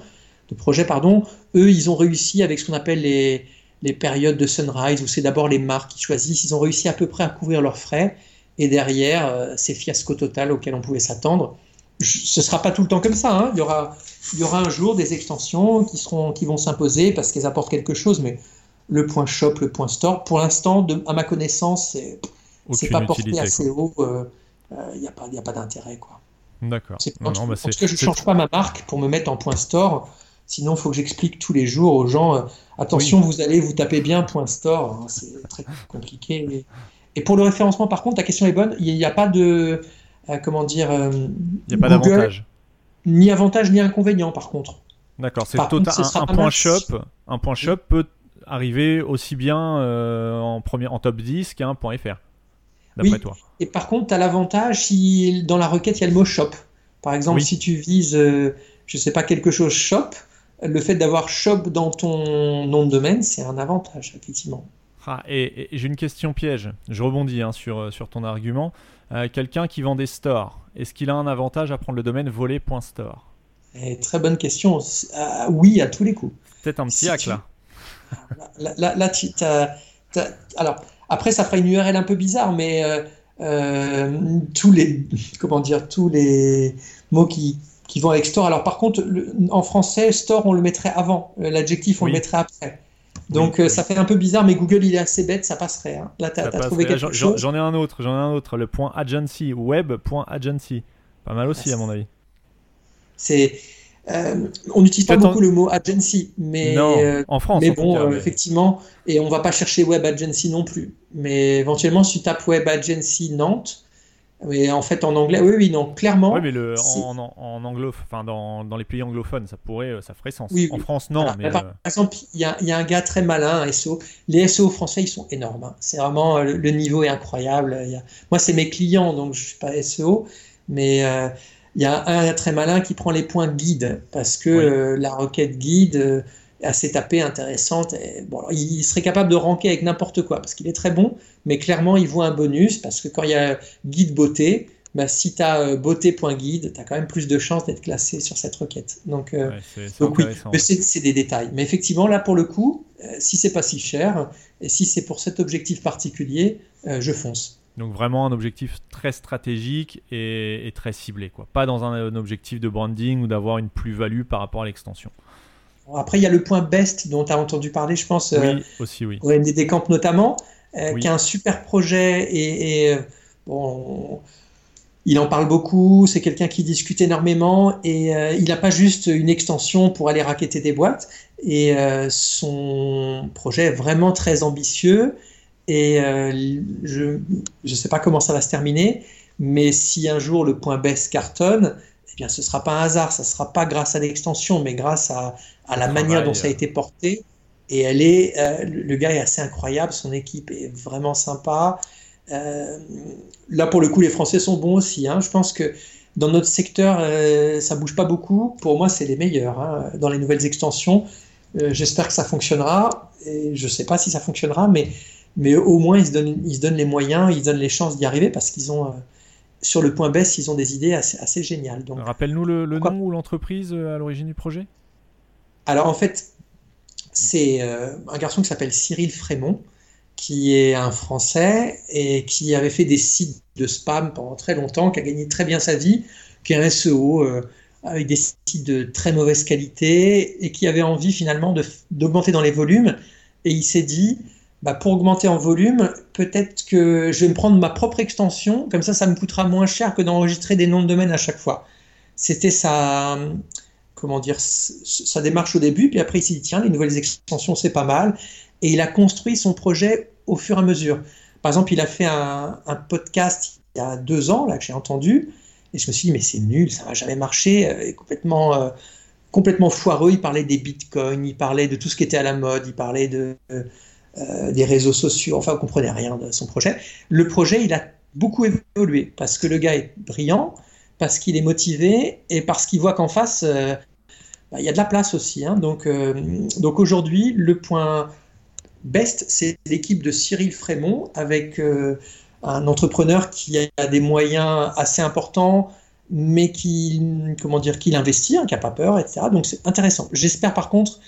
de projets, pardon, eux, ils ont réussi avec ce qu'on appelle les, les périodes de sunrise, où c'est d'abord les marques qui choisissent, ils ont réussi à peu près à couvrir leurs frais, et derrière, euh, c'est fiasco total auquel on pouvait s'attendre. Ce ne sera pas tout le temps comme ça, hein. il, y aura, il y aura un jour des extensions qui, seront, qui vont s'imposer parce qu'elles apportent quelque chose, mais le point shop, le point store, pour l'instant, à ma connaissance, c'est pas porté assez haut, euh, euh, il n'y a pas, pas d'intérêt. quoi. D'accord. Bah, parce que je ne change pas ma marque pour me mettre en point store. Sinon, il faut que j'explique tous les jours aux gens, euh, attention, vous allez vous taper bien point store, hein, c'est très compliqué. Et pour le référencement, par contre, ta question est bonne, il n'y a pas de, euh, comment dire, euh, il n'y a pas d'avantage. Ni avantage ni inconvénient, par contre. D'accord, c'est total. Un, un point shop, un point shop peut arriver aussi bien en premier, en top 10 qu'un point fr. D'après toi. Et par contre, tu as l'avantage si dans la requête il y a le mot shop. Par exemple, si tu vises, je je sais pas, quelque chose shop, le fait d'avoir shop dans ton nom de domaine, c'est un avantage, effectivement. Ah, et, j'ai une question piège. Je rebondis hein, sur, euh, sur ton argument. Euh, quelqu'un qui vend des stores, est-ce qu'il a un avantage à prendre le domaine voler.store eh, Très bonne question. Euh, oui, à tous les coups. Peut-être un petit hack là. Là, tu, Alors, après, ça fera une URL un peu bizarre, mais tous les comment dire tous les mots qui, qui vont avec store. Alors par contre, en français, store, on le mettrait avant. Euh, l'adjectif, on le mettrait après. Donc euh, ça fait un peu bizarre, mais Google, il est assez bête, ça passerait. Hein. Là, tu as, trouvé quelque chose. J'en ai un autre, j'en ai un autre, le point agency, web.agency. Pas mal aussi, à mon avis. C'est. Euh, on n'utilise pas beaucoup le mot agency, mais en France. Mais bon, effectivement, et on va pas chercher web agency non plus. Mais éventuellement, si tu tapes web agency Nantes, mais en fait, en anglais, oui, oui, non, clairement. Oui, mais le, en, en, anglo, enfin, dans, dans, les pays anglophones, ça pourrait, ça ferait sens. Oui, en France, non. Mais, par, exemple, il y a, y a, un gars très malin, un SEO. Les SEO français, ils sont énormes. Hein. C'est vraiment, le, niveau est incroyable. Y a... Moi, c'est mes clients, donc je suis pas SEO, mais euh, il y a un très malin qui prend les points guide, parce que euh, la requête guide euh, assez tapée, intéressante. Et, bon, il serait capable de ranker avec n'importe quoi, parce qu'il est très bon, mais clairement, il voit un bonus, parce que quand il y a guide beauté, bah, si tu as beauté.guide, tu as quand même plus de chances d'être classé sur cette requête. Donc, donc oui, c'est des détails. Mais effectivement, là, pour le coup, si c'est pas si cher, et si c'est pour cet objectif particulier, je fonce. Donc vraiment un objectif très stratégique et, très ciblé, quoi. Pas dans un, objectif de branding ou d'avoir une plus-value par rapport à l'extension. Après, il y a le point best dont tu as entendu parler, je pense, oui, euh, aussi, oui. au MDD Camp notamment, euh, qui est un super projet et, euh, bon, il en parle beaucoup, c'est quelqu'un qui discute énormément et il n'a pas juste une extension pour aller raqueter des boîtes. Et son projet est vraiment très ambitieux et euh, je ne sais pas comment ça va se terminer, mais si un jour le point baisse cartonne, eh bien ce ne sera pas un hasard, ça ne sera pas grâce à l'extension, mais grâce à, à la manière dont ça a été porté. Et elle est, euh, le gars est assez incroyable, son équipe est vraiment sympa. Euh, là, pour le coup, les Français sont bons aussi. Hein. Je pense que dans notre secteur, euh, ça bouge pas beaucoup. Pour moi, c'est les meilleurs hein, dans les nouvelles extensions. J'espère que ça fonctionnera. Et je ne sais pas si ça fonctionnera, mais mais au moins ils se donnent, ils se donnent les moyens, ils se donnent les chances d'y arriver parce qu'ils ont, euh, sur le point baisse, ils ont des idées assez, assez géniales. Donc, Rappelle-nous le, nom ou l'entreprise euh, à l'origine du projet? Alors en fait, c'est euh, un garçon qui s'appelle Cyril Frémont, qui est un Français et qui avait fait des sites de spam pendant très longtemps, qui a gagné très bien sa vie, qui est un SEO avec des sites de très mauvaise qualité et qui avait envie finalement d'augmenter dans les volumes. Et il s'est dit, bah, pour augmenter en volume, peut-être que je vais me prendre ma propre extension, comme ça, ça me coûtera moins cher que d'enregistrer des noms de domaine à chaque fois. C'était sa, comment dire, sa démarche au début, puis après il s'est dit, tiens, les nouvelles extensions, c'est pas mal, et il a construit son projet au fur et à mesure. Par exemple, il a fait un, podcast il y a deux ans, là, que j'ai entendu, et je me suis dit, mais c'est nul, ça va jamais marcher, euh, complètement... Euh, complètement foireux, il parlait des bitcoins, il parlait de tout ce qui était à la mode, il parlait de, euh, des réseaux sociaux, enfin, on comprenait rien de son projet. Le projet, il a beaucoup évolué parce que le gars est brillant, parce qu'il est motivé et parce qu'il voit qu'en face, euh, bah, il y a de la place aussi. Hein. Donc, euh, donc aujourd'hui, le point best, c'est l'équipe de Cyril Frémont avec un entrepreneur qui a des moyens assez importants, mais qui, comment dire, qui investit, hein, qui n'a pas peur, etc. Donc c'est intéressant. J'espère par contre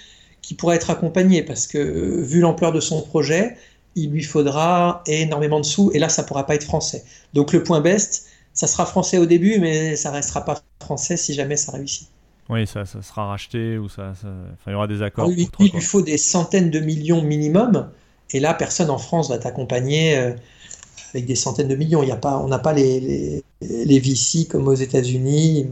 qui pourra être accompagné parce que vu l'ampleur de son projet, il lui faudra énormément de sous et là ça pourra pas être français. Donc le point best, ça sera français au début, mais ça restera pas français si jamais ça réussit. Oui, ça, ça sera racheté ou ça, Enfin, il y aura des accords. il lui faut des centaines de millions minimum, et là personne en France va t'accompagner euh, avec des centaines de millions. Il y a pas, on n'a pas les, les, les VC comme aux États-Unis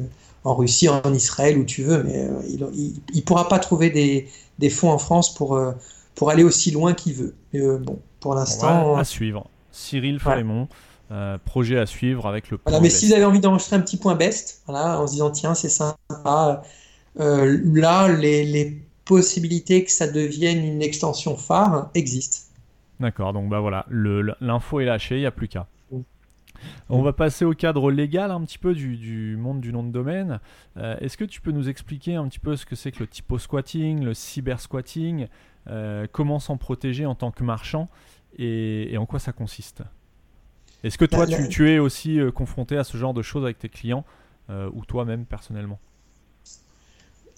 en Russie, en Israël, où tu veux, mais euh, il ne pourra pas trouver des, des, fonds en France pour, euh, pour aller aussi loin qu'il veut. Mais euh, bon, pour l'instant. À suivre. Cyril Frémont. projet à suivre avec le voilà, mais si vous avez envie d'enregistrer un petit point best, voilà, en se disant tiens c'est sympa, là les, les, possibilités que ça devienne une extension phare existent. D'accord, donc bah voilà, l'info est lâchée, il n'y a plus qu'à. On va passer au cadre légal un petit peu du, monde du nom de domaine. Euh, est-ce que tu peux nous expliquer un petit peu ce que c'est que le typo squatting, le cyber squatting, euh, comment s'en protéger en tant que marchand et, en quoi ça consiste? Est-ce que toi, bah, tu, es aussi euh, confronté à ce genre de choses avec tes clients ou toi-même personnellement?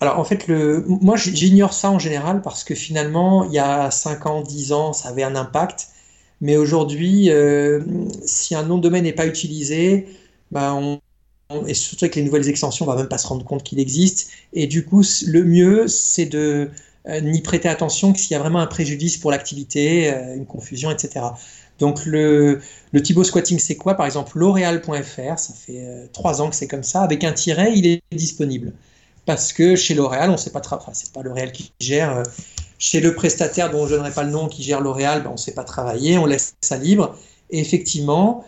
Alors en fait, le... moi j'ignore ça en général parce que finalement, il y a 5 ans, 10 ans, ça avait un impact. Mais aujourd'hui, euh, si un nom de domaine n'est pas utilisé, bah et surtout avec les nouvelles extensions, on va même pas se rendre compte qu'il existe. Et du coup, le mieux, c'est de euh, n'y prêter attention que s'il y a vraiment un préjudice pour l'activité, euh, une confusion, etc. Donc le, le Thibaut Squatting, c'est quoi? Par exemple, l'Oréal.fr, ça fait trois ans que c'est comme ça. Avec un tiret, il est disponible. parce que chez L'Oréal, on sait pas enfin, c'est pas L'Oréal qui gère. Chez le prestataire dont je ne donnerai pas le nom qui gère L'Oréal, ben, on ne sait pas travailler, on laisse ça libre. Et effectivement,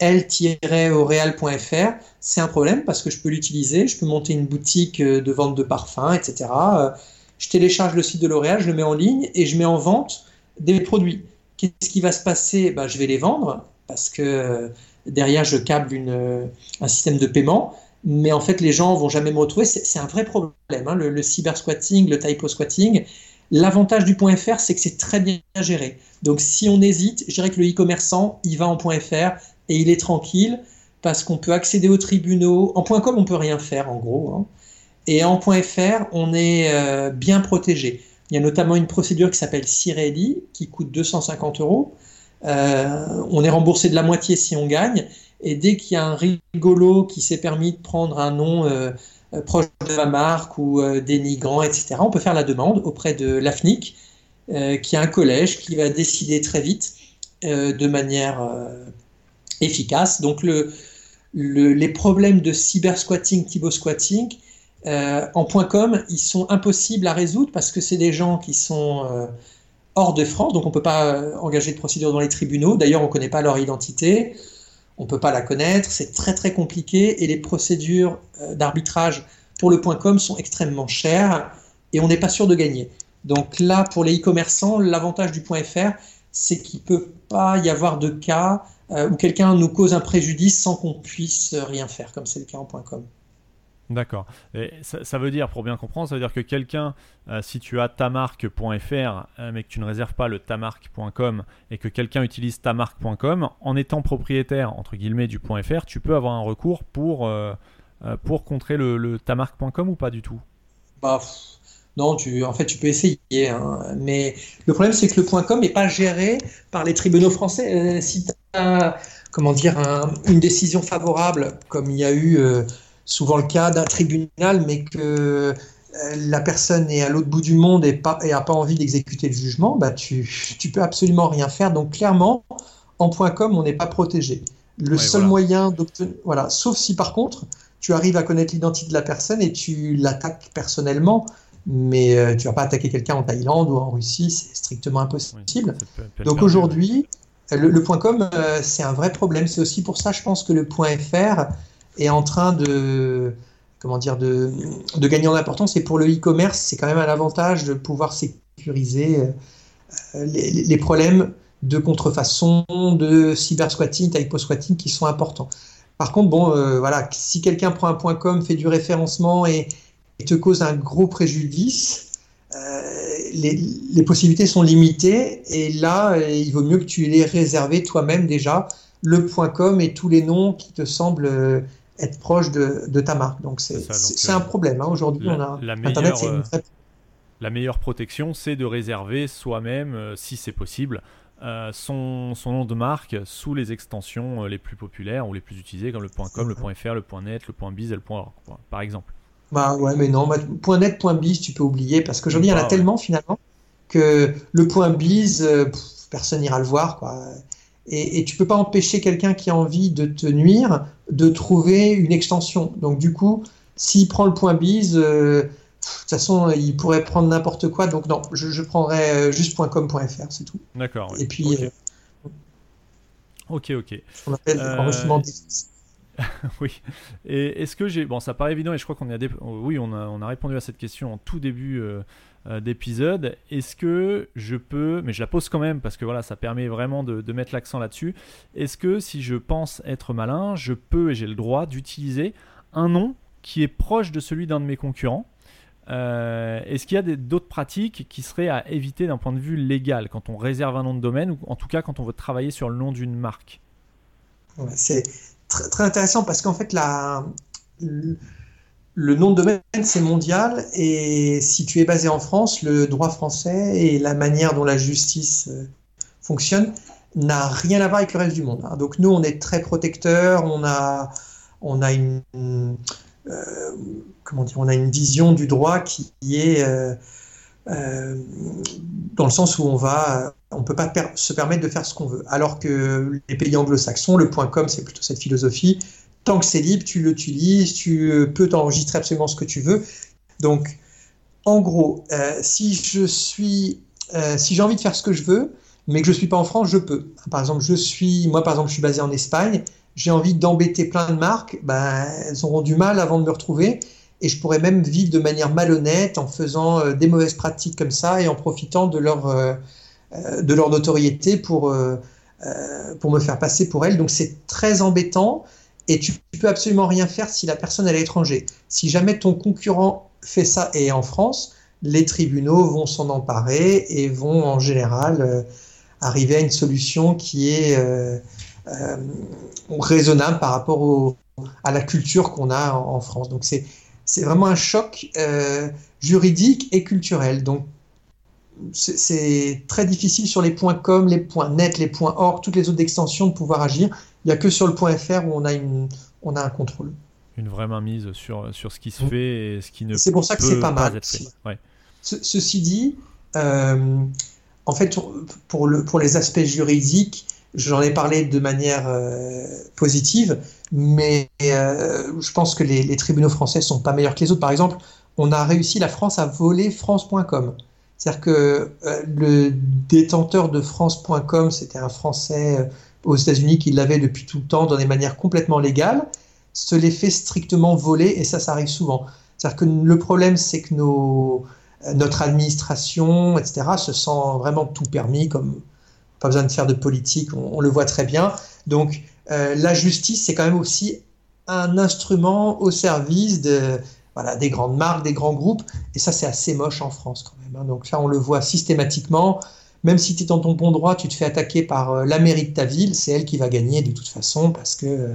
l-oreal.fr, c'est un problème parce que je peux l'utiliser, je peux monter une boutique de vente de parfums, etc. Je télécharge le site de L'Oréal, je le mets en ligne et je mets en vente des produits. Qu'est-ce qui va se passer? Ben, Je vais les vendre parce que derrière, je câble un système de paiement. Mais en fait, les gens vont jamais me retrouver. C'est un vrai problème, hein, le, cyber squatting, le typo squatting. L'avantage du .fr, c'est que c'est très bien géré. Donc, si on hésite, je dirais que le e-commerçant, il va en .fr et il est tranquille parce qu'on peut accéder aux tribunaux. En point .com, on peut rien faire, en gros. Hein. Et en .fr, on est euh, bien protégé. Il y a notamment une procédure qui s'appelle Cirelli, qui coûte 250 euros. Euh, on est remboursé de la moitié si on gagne. Et dès qu'il y a un rigolo qui s'est permis de prendre un nom euh, proche de la marque ou dénigrant, etc., on peut faire la demande auprès de l'AFNIC, qui est un collège qui va décider très vite de manière efficace. Donc le, les problèmes de cyber squatting, Thibaut squatting, euh, en point .com, ils sont impossibles à résoudre parce que c'est des gens qui sont euh, hors de France, donc on ne peut pas euh, engager de procédure dans les tribunaux. D'ailleurs, on ne connaît pas leur identité, on ne peut pas la connaître, c'est très très compliqué et les procédures d'arbitrage pour le point .com sont extrêmement chères et on n'est pas sûr de gagner. Donc là, pour les e-commerçants, l'avantage du point .fr, c'est qu'il ne peut pas y avoir de cas où quelqu'un nous cause un préjudice sans qu'on puisse rien faire, comme c'est le cas en .com. D'accord. ça, veut dire, pour bien comprendre, ça veut dire que quelqu'un, euh, si tu as tamarque.fr, euh, mais que tu ne réserves pas le tamarque.com et que quelqu'un utilise tamarque.com, en étant propriétaire, entre guillemets, du .fr, tu peux avoir un recours pour, euh, pour contrer le, le ou pas du tout? Bah, Non, tu, en fait, tu peux essayer. Hein. mais le problème, c'est que le .com n'est pas géré par les tribunaux français. si tu as, comment dire, une décision favorable, comme il y a eu souvent le cas d'un tribunal, mais que euh, la personne est à l'autre bout du monde et n'a et pas envie d'exécuter le jugement, bah tu, tu peux absolument rien faire. Donc clairement, en point .com, on n'est pas protégé. Le seul moyen d'obtenir, voilà, sauf si par contre, tu arrives à connaître l'identité de la personne et tu l'attaques personnellement, mais euh, tu vas pas attaquer quelqu'un en Thaïlande ou en Russie, c'est strictement impossible. Donc aujourd'hui, le, point .com, euh, c'est un vrai problème. C'est aussi pour ça, je pense que le point .fr est en train de comment dire de, de gagner en importance. Et pour le e-commerce, c'est quand même un avantage de pouvoir sécuriser euh, les, problèmes de contrefaçon, de cyber-squatting, typo-squatting qui sont importants. Par contre, bon, euh, voilà, si quelqu'un prend un point .com, fait du référencement et, te cause un gros préjudice, euh, les, les, possibilités sont limitées et là, il vaut mieux que tu les réservé toi-même déjà le point .com et tous les noms qui te semblent être proche de, ta marque. Donc c'est un euh, problème. Hein. Aujourd'hui, on a la Internet, euh, la meilleure protection, c'est de réserver soi-même, euh, si c'est possible, son, son, nom de marque sous les extensions les plus populaires ou les plus utilisées, comme le .com, le .fr, le .net, le .biz et le .org, par exemple. Bah ouais, mais non, bah, .net, .biz, tu peux oublier, parce qu'aujourd'hui, il y en a tellement finalement que le .biz, personne n'ira le voir. Quoi. Et, et tu peux pas empêcher quelqu'un qui a envie de te nuire de trouver une extension. Donc du coup, s'il prend le point bise, euh, de toute façon, il pourrait prendre n'importe quoi. Donc non, je, je prendrais euh, juste .com.fr, c'est tout. D'accord. Et puis. Ok, ok. On appelle enregistrement oui. Et est-ce que j'ai. Bon, ça paraît évident et je crois qu'on a. Oui, on a, on a répondu à cette question en tout début euh, d'épisode. Est-ce que je peux, mais je la pose quand même parce que voilà, ça permet vraiment de, mettre l'accent là-dessus. Est-ce que si je pense être malin, je peux et j'ai le droit d'utiliser un nom qui est proche de celui d'un de mes concurrents? Euh, Est-ce qu'il y a d'autres pratiques qui seraient à éviter d'un point de vue légal quand on réserve un nom de domaine ou en tout cas quand on veut travailler sur le nom d'une marque? C'est très, intéressant parce qu'en fait, la, le nom de domaine, c'est mondial, et si tu es basé en France, le droit français et la manière dont la justice euh, fonctionne n'a rien à voir avec le reste du monde. Hein. Donc nous, on est très protecteurs, on a, on a une, euh, comment dire, on a une vision du droit qui est euh, dans le sens où on va, on peut pas se permettre de faire ce qu'on veut. Alors que les pays anglo-saxons, le point .com, c'est plutôt cette philosophie tant que c'est libre, tu l'utilises, tu peux t'enregistrer absolument ce que tu veux. Donc, en gros, si je suis, si j'ai envie de faire ce que je veux, mais que je suis pas en France, je peux. Par exemple, je suis, moi par exemple, je suis basé en Espagne, j'ai envie d'embêter plein de marques, ben, elles auront du mal avant de me retrouver, et je pourrais même vivre de manière malhonnête en faisant euh, des mauvaises pratiques comme ça et en profitant de leur, euh, euh, de leur notoriété pour, pour me faire passer pour elles. Donc c'est très embêtant, et tu peux absolument rien faire si la personne est à l'étranger. Si jamais ton concurrent fait ça et est en France, les tribunaux vont s'en emparer et vont en général arriver à une solution qui est euh, euh, raisonnable par rapport à la culture qu'on a en, France. Donc c'est vraiment un choc euh, juridique et culturel. Donc c'est très difficile sur les points com, les points net, les points org, toutes les autres extensions de pouvoir agir. Il n'y a que sur le point fr où on a, une, on a un contrôle. Une vraie mainmise sur, sur ce qui se fait et ce qui ne C'est pour ça que c'est pas, mal. ceci dit, en fait, pour, le, pour les aspects juridiques, j'en ai parlé de manière euh, positive, mais euh, je pense que les, tribunaux français sont pas meilleurs que les autres. Par exemple, on a réussi, la France à voler France.com. C'est-à-dire que euh, le détenteur de France.com, c'était un Français aux États-Unis qui l'avait depuis tout le temps dans des manières complètement légales, se l'est fait strictement voler et ça, ça arrive souvent. C'est-à-dire que le problème, c'est que nos, notre administration, etc., se sent vraiment tout permis, comme pas besoin de faire de politique, on, le voit très bien. Donc euh, la justice, c'est quand même aussi un instrument au service de, voilà, des grandes marques, des grands groupes, et ça c'est assez moche en France quand même. Hein. Donc là, on le voit systématiquement. Même si tu es dans ton bon droit, tu te fais attaquer par euh, la mairie de ta ville, c'est elle qui va gagner de toute façon parce que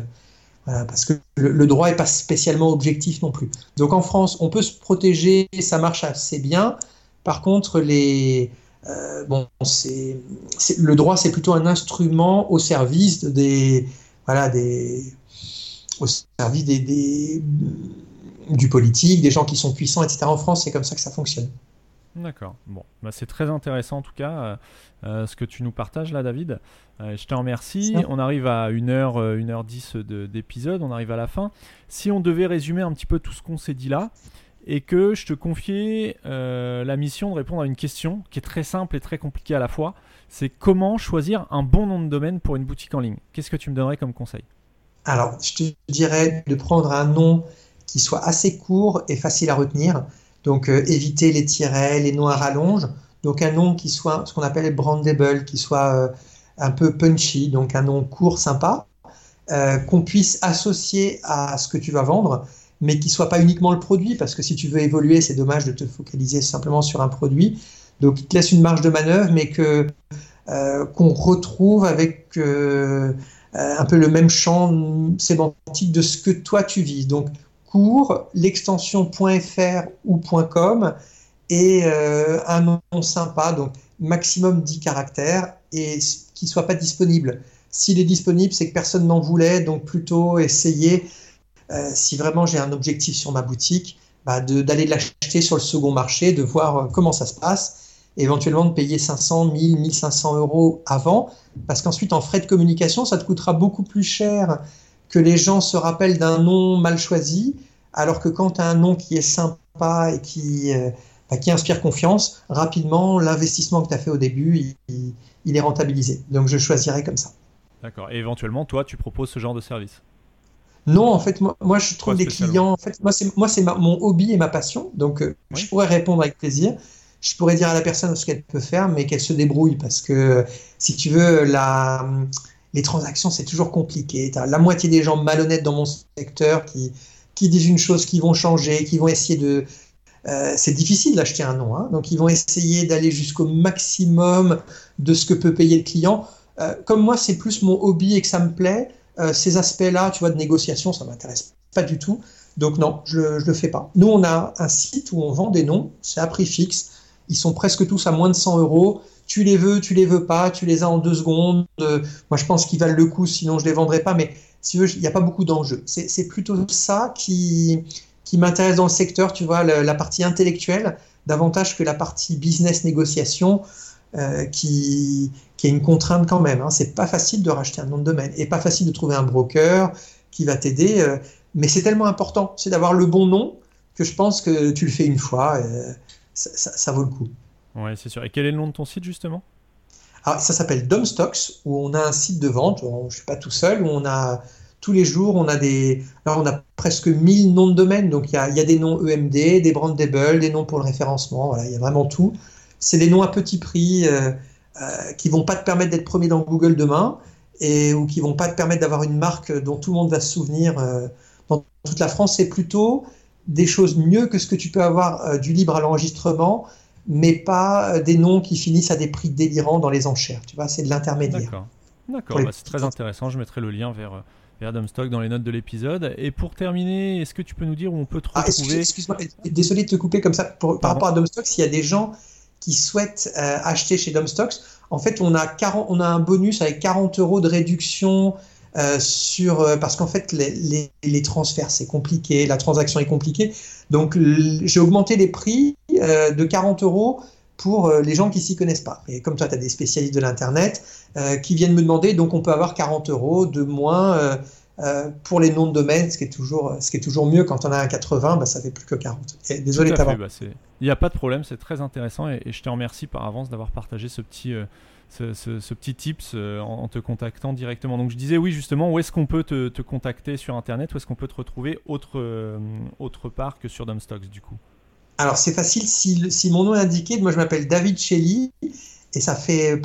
que le, droit n'est pas spécialement objectif non plus. Donc en France, on peut se protéger, ça marche assez bien. Par contre, euh, le droit, c'est plutôt un instrument au service des, au service des, du politique, des gens qui sont puissants, etc. En France, c'est comme ça que ça fonctionne. D'accord. Bon, bah, c'est très intéressant en tout cas euh, euh, ce que tu nous partages là, David. Euh, je te remercie. On arrive à 1h, 1h10 d'épisode, on arrive à la fin. Si on devait résumer un petit peu tout ce qu'on s'est dit là, et que je te confiais la mission de répondre à une question qui est très simple et très compliquée à la fois, c'est comment choisir un bon nom de domaine pour une boutique en ligne? Qu'est-ce que tu me donnerais comme conseil? Alors, je te dirais de prendre un nom qui soit assez court et facile à retenir. Donc euh, éviter les tirets, les noms à. Donc un nom qui soit ce qu'on appelle brandable, qui soit euh, un peu punchy, donc un nom court, sympa, euh, qu'on puisse associer à ce que tu vas vendre, mais qui soit pas uniquement le produit, parce que si tu veux évoluer, c'est dommage de te focaliser simplement sur un produit. Donc il te laisse une marge de manœuvre, mais que qu'on retrouve avec un peu le même champ sémantique de ce que toi tu vises. Donc court, l'extension .fr ou .com et euh, un nom sympa, donc maximum 10 caractères et qui ne soit pas disponible. S'il est disponible, c'est que personne n'en voulait, donc plutôt essayer, euh, si vraiment j'ai un objectif sur ma boutique, bah d'aller l'acheter sur le second marché, de voir euh, comment ça se passe, éventuellement de payer 500, 1000, 1500 euros avant, parce qu'ensuite en frais de communication, ça te coûtera beaucoup plus cher que les gens se rappellent d'un nom mal choisi, alors que quand tu as un nom qui est sympa et qui, euh, bah, qui inspire confiance, rapidement, l'investissement que tu as fait au début, il, est rentabilisé. Donc je choisirais comme ça. D'accord. Et éventuellement, toi, tu proposes ce genre de service? Non, en fait, moi, je trouve des clients. En fait, moi, c'est moi, c'est mon hobby et ma passion. Donc, euh, je pourrais répondre avec plaisir. Je pourrais dire à la personne ce qu'elle peut faire, mais qu'elle se débrouille parce que, si tu veux, la, les transactions, c'est toujours compliqué. Tu as la moitié des gens malhonnêtes dans mon secteur qui, disent une chose, qui vont changer, qui vont essayer de... Euh, c'est difficile d'acheter un nom, hein. donc ils vont essayer d'aller jusqu'au maximum de ce que peut payer le client. Euh, comme moi, c'est plus mon hobby et que ça me plaît, euh, ces aspects-là, tu vois, de négociation, ça m'intéresse pas du tout. Donc non, je ne le fais pas. Nous, on a un site où on vend des noms, c'est à prix fixe. Ils sont presque tous à moins de 100 euros tu les veux, tu les veux pas, tu les as en deux secondes. moi, je pense qu'ils valent le coup, sinon je les vendrais pas. Mais si tu veux, il n'y a pas beaucoup d'enjeux. C'est plutôt ça qui, m'intéresse dans le secteur, tu vois, la, partie intellectuelle, davantage que la partie business négociation, euh, qui, est une contrainte quand même. Hein. C'est pas facile de racheter un nom de domaine et pas facile de trouver un broker, qui va t'aider. mais c'est tellement important, c'est d'avoir le bon nom que je pense que tu le fais une fois, ça, vaut le coup. Ouais, c'est sûr. Et quel est le nom de ton site justement? Alors, ça s'appelle Domstocks, où on a un site de vente. Je ne suis pas tout seul, où on a tous les jours, on a des, on a presque 1000 noms de domaine. Donc il y a, y a, des noms EMD, des brandable, des noms pour le référencement. Voilà, il y a vraiment tout. C'est des noms à petit prix euh, euh, qui vont pas te permettre d'être premier dans Google demain et ou qui vont pas te permettre d'avoir une marque dont tout le monde va se souvenir euh, dans toute la France. C'est plutôt des choses mieux que ce que tu peux avoir euh, du libre à l'enregistrement, mais pas euh, des noms qui finissent à des prix délirants dans les enchères. Tu vois, c'est de l'intermédiaire. D'accord. Bah, c'est très intéressant. Je mettrai le lien vers, vers Dumpstock dans les notes de l'épisode. Et pour terminer, est-ce que tu peux nous dire où on peut te ah, retrouver? Excuse-moi, désolé de te couper comme ça. par rapport à Dumpstock, s'il y a des gens qui souhaitent euh, acheter chez Dumpstocks, en fait, on a, 40, on a un bonus avec 40 euros de réduction euh, sur euh, parce qu'en fait les, les, transferts c'est compliqué, la transaction est compliquée. Donc j'ai augmenté les prix euh, de 40 euros pour les gens qui s'y connaissent pas. Et comme toi, tu as des spécialistes de l'Internet qui viennent me demander, donc on peut avoir 40 euros de moins pour les noms de domaine, ce qui est toujours, ce qui est toujours mieux quand on a un 80, bah, ça fait plus que 40. désolé bah, Il n'y a pas de problème, c'est très intéressant et, et, je te remercie par avance d'avoir partagé ce petit, ce, petit tips euh, en, te contactant directement. Donc je disais oui justement, où est-ce qu'on peut te, contacter sur Internet, où est-ce qu'on peut te retrouver autre, euh, autre part que sur Dumpstocks du coup? Alors c'est facile, si, si, mon nom est indiqué, moi je m'appelle David Shelley et ça fait...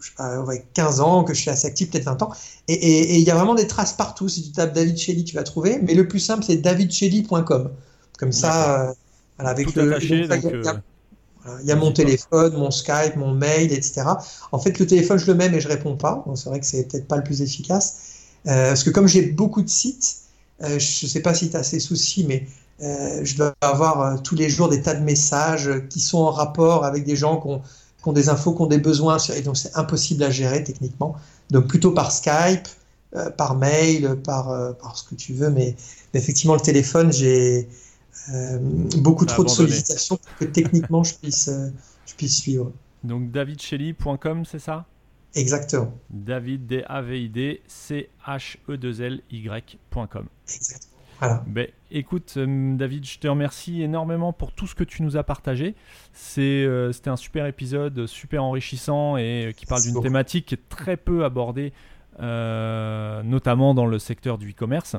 je sais pas, 15 ans que je suis assez actif, peut-être 20 ans. Et il y a vraiment des traces partout. Si tu tapes David Shelley, tu vas trouver. Mais le plus simple, c'est davidshelley.com. Comme ça, euh, avec le, il y a mon téléphone, mon Skype, mon mail, etc. En fait, le téléphone, je le mets, mais je réponds pas. C'est vrai que c'est peut-être pas le plus efficace. Euh, parce que comme j'ai beaucoup de sites, euh, je ne sais pas si tu as ces soucis, mais euh, je dois avoir tous les jours des tas de messages qui sont en rapport avec des gens qui ont, qui ont des infos, qui ont des besoins. Et donc, c'est impossible à gérer techniquement. Donc, plutôt par Skype, par mail, par, par ce que tu veux. Mais, mais effectivement, le téléphone, j'ai euh, beaucoup trop de sollicitations pour que techniquement je puisse, euh, je puisse suivre. Donc davidshelley.com, c'est ça? Exactement. David, D-A-V-I-D, C-H-E-2-L-Y.com. Exactement. Voilà. Ben, écoute, euh, David, je te remercie énormément pour tout ce que tu nous as partagé. C'était un super épisode, super enrichissant et qui parle d'une thématique qui est très peu abordée, notamment dans le secteur du e-commerce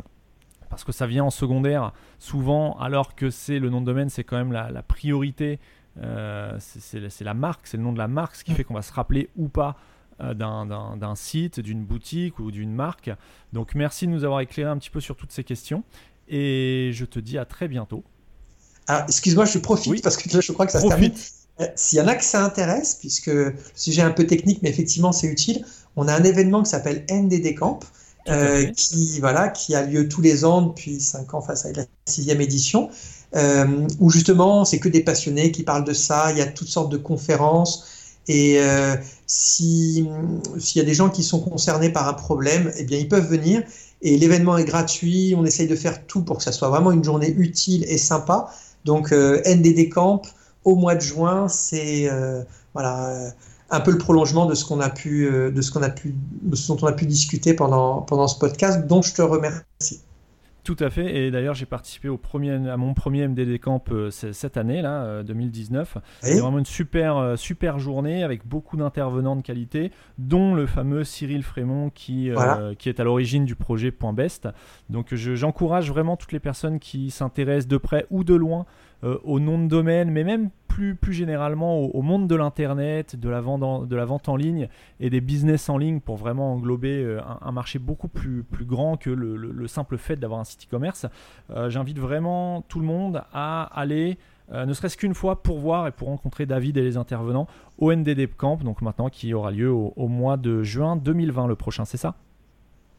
parce que ça vient en secondaire souvent, alors que c'est le nom de domaine, c'est quand même la, priorité. Euh, c'est la marque, c'est le nom de la marque, ce qui fait qu'on va se rappeler ou pas euh, d'un site, d'une boutique ou d'une marque. Donc merci de nous avoir éclairé un petit peu sur toutes ces questions et je te dis à très bientôt. Alors, excuse-moi, je profite parce que je crois que ça se termine. Euh, s'il y en a que ça intéresse, puisque le sujet est un peu technique, mais effectivement c'est utile, on a un événement qui s'appelle NDD Camp, euh, qui, voilà, qui a lieu tous les ans depuis 5 ans face à la sixième édition, euh, où justement c'est que des passionnés qui parlent de ça, il y a toutes sortes de conférences, et euh, s'il y a des gens qui sont concernés par un problème, eh bien ils peuvent venir, et l'événement est gratuit, on essaye de faire tout pour que ça soit vraiment une journée utile et sympa. Donc NDD Camp, au mois de juin, c'est voilà un peu le prolongement de ce qu'on a pu, euh, de ce qu'on a pu, de ce dont on a pu discuter pendant, pendant ce podcast, dont je te remercie. Tout à fait. Et d'ailleurs, j'ai participé au premier, à mon premier MDD Camp euh, cette année, là, 2019. Euh, C'était vraiment une super, super journée avec beaucoup d'intervenants de qualité, dont le fameux Cyril Frémont qui, qui est à l'origine du projet Point Best. Donc, j'encourage vraiment toutes les personnes qui s'intéressent de près ou de loin au nom de domaine, mais même plus, plus généralement au, monde de l'Internet, de, la vente en, de la vente en ligne et des business en ligne pour vraiment englober euh, un, marché beaucoup plus, plus grand que le, simple fait d'avoir un site e-commerce. Euh, j'invite vraiment tout le monde à aller, euh, ne serait-ce qu'une fois, pour voir et pour rencontrer David et les intervenants au NDD Camp, donc maintenant qui aura lieu au, mois de juin 2020, le prochain, c'est ça?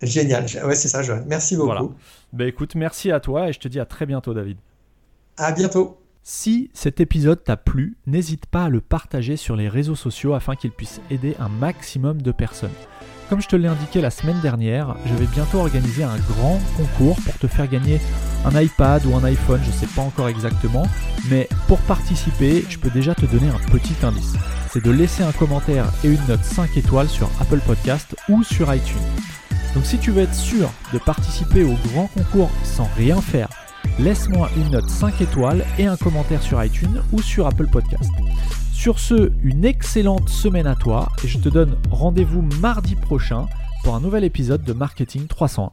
Génial, ouais, c'est ça, Joël. Merci beaucoup. Voilà. Ben, écoute, merci à toi et je te dis à très bientôt, David. À bientôt. Si cet épisode t'a plu, n'hésite pas à le partager sur les réseaux sociaux afin qu'il puisse aider un maximum de personnes. Comme je te l'ai indiqué la semaine dernière, je vais bientôt organiser un grand concours pour te faire gagner un iPad ou un iPhone, je ne sais pas encore exactement, mais pour participer, je peux déjà te donner un petit indice. C'est de laisser un commentaire et une note 5 étoiles sur Apple Podcast ou sur iTunes. Donc si tu veux être sûr de participer au grand concours sans rien faire, laisse-moi une note 5 étoiles et un commentaire sur iTunes ou sur Apple Podcast. Sur ce, une excellente semaine à toi et je te donne rendez-vous mardi prochain pour un nouvel épisode de Marketing 301.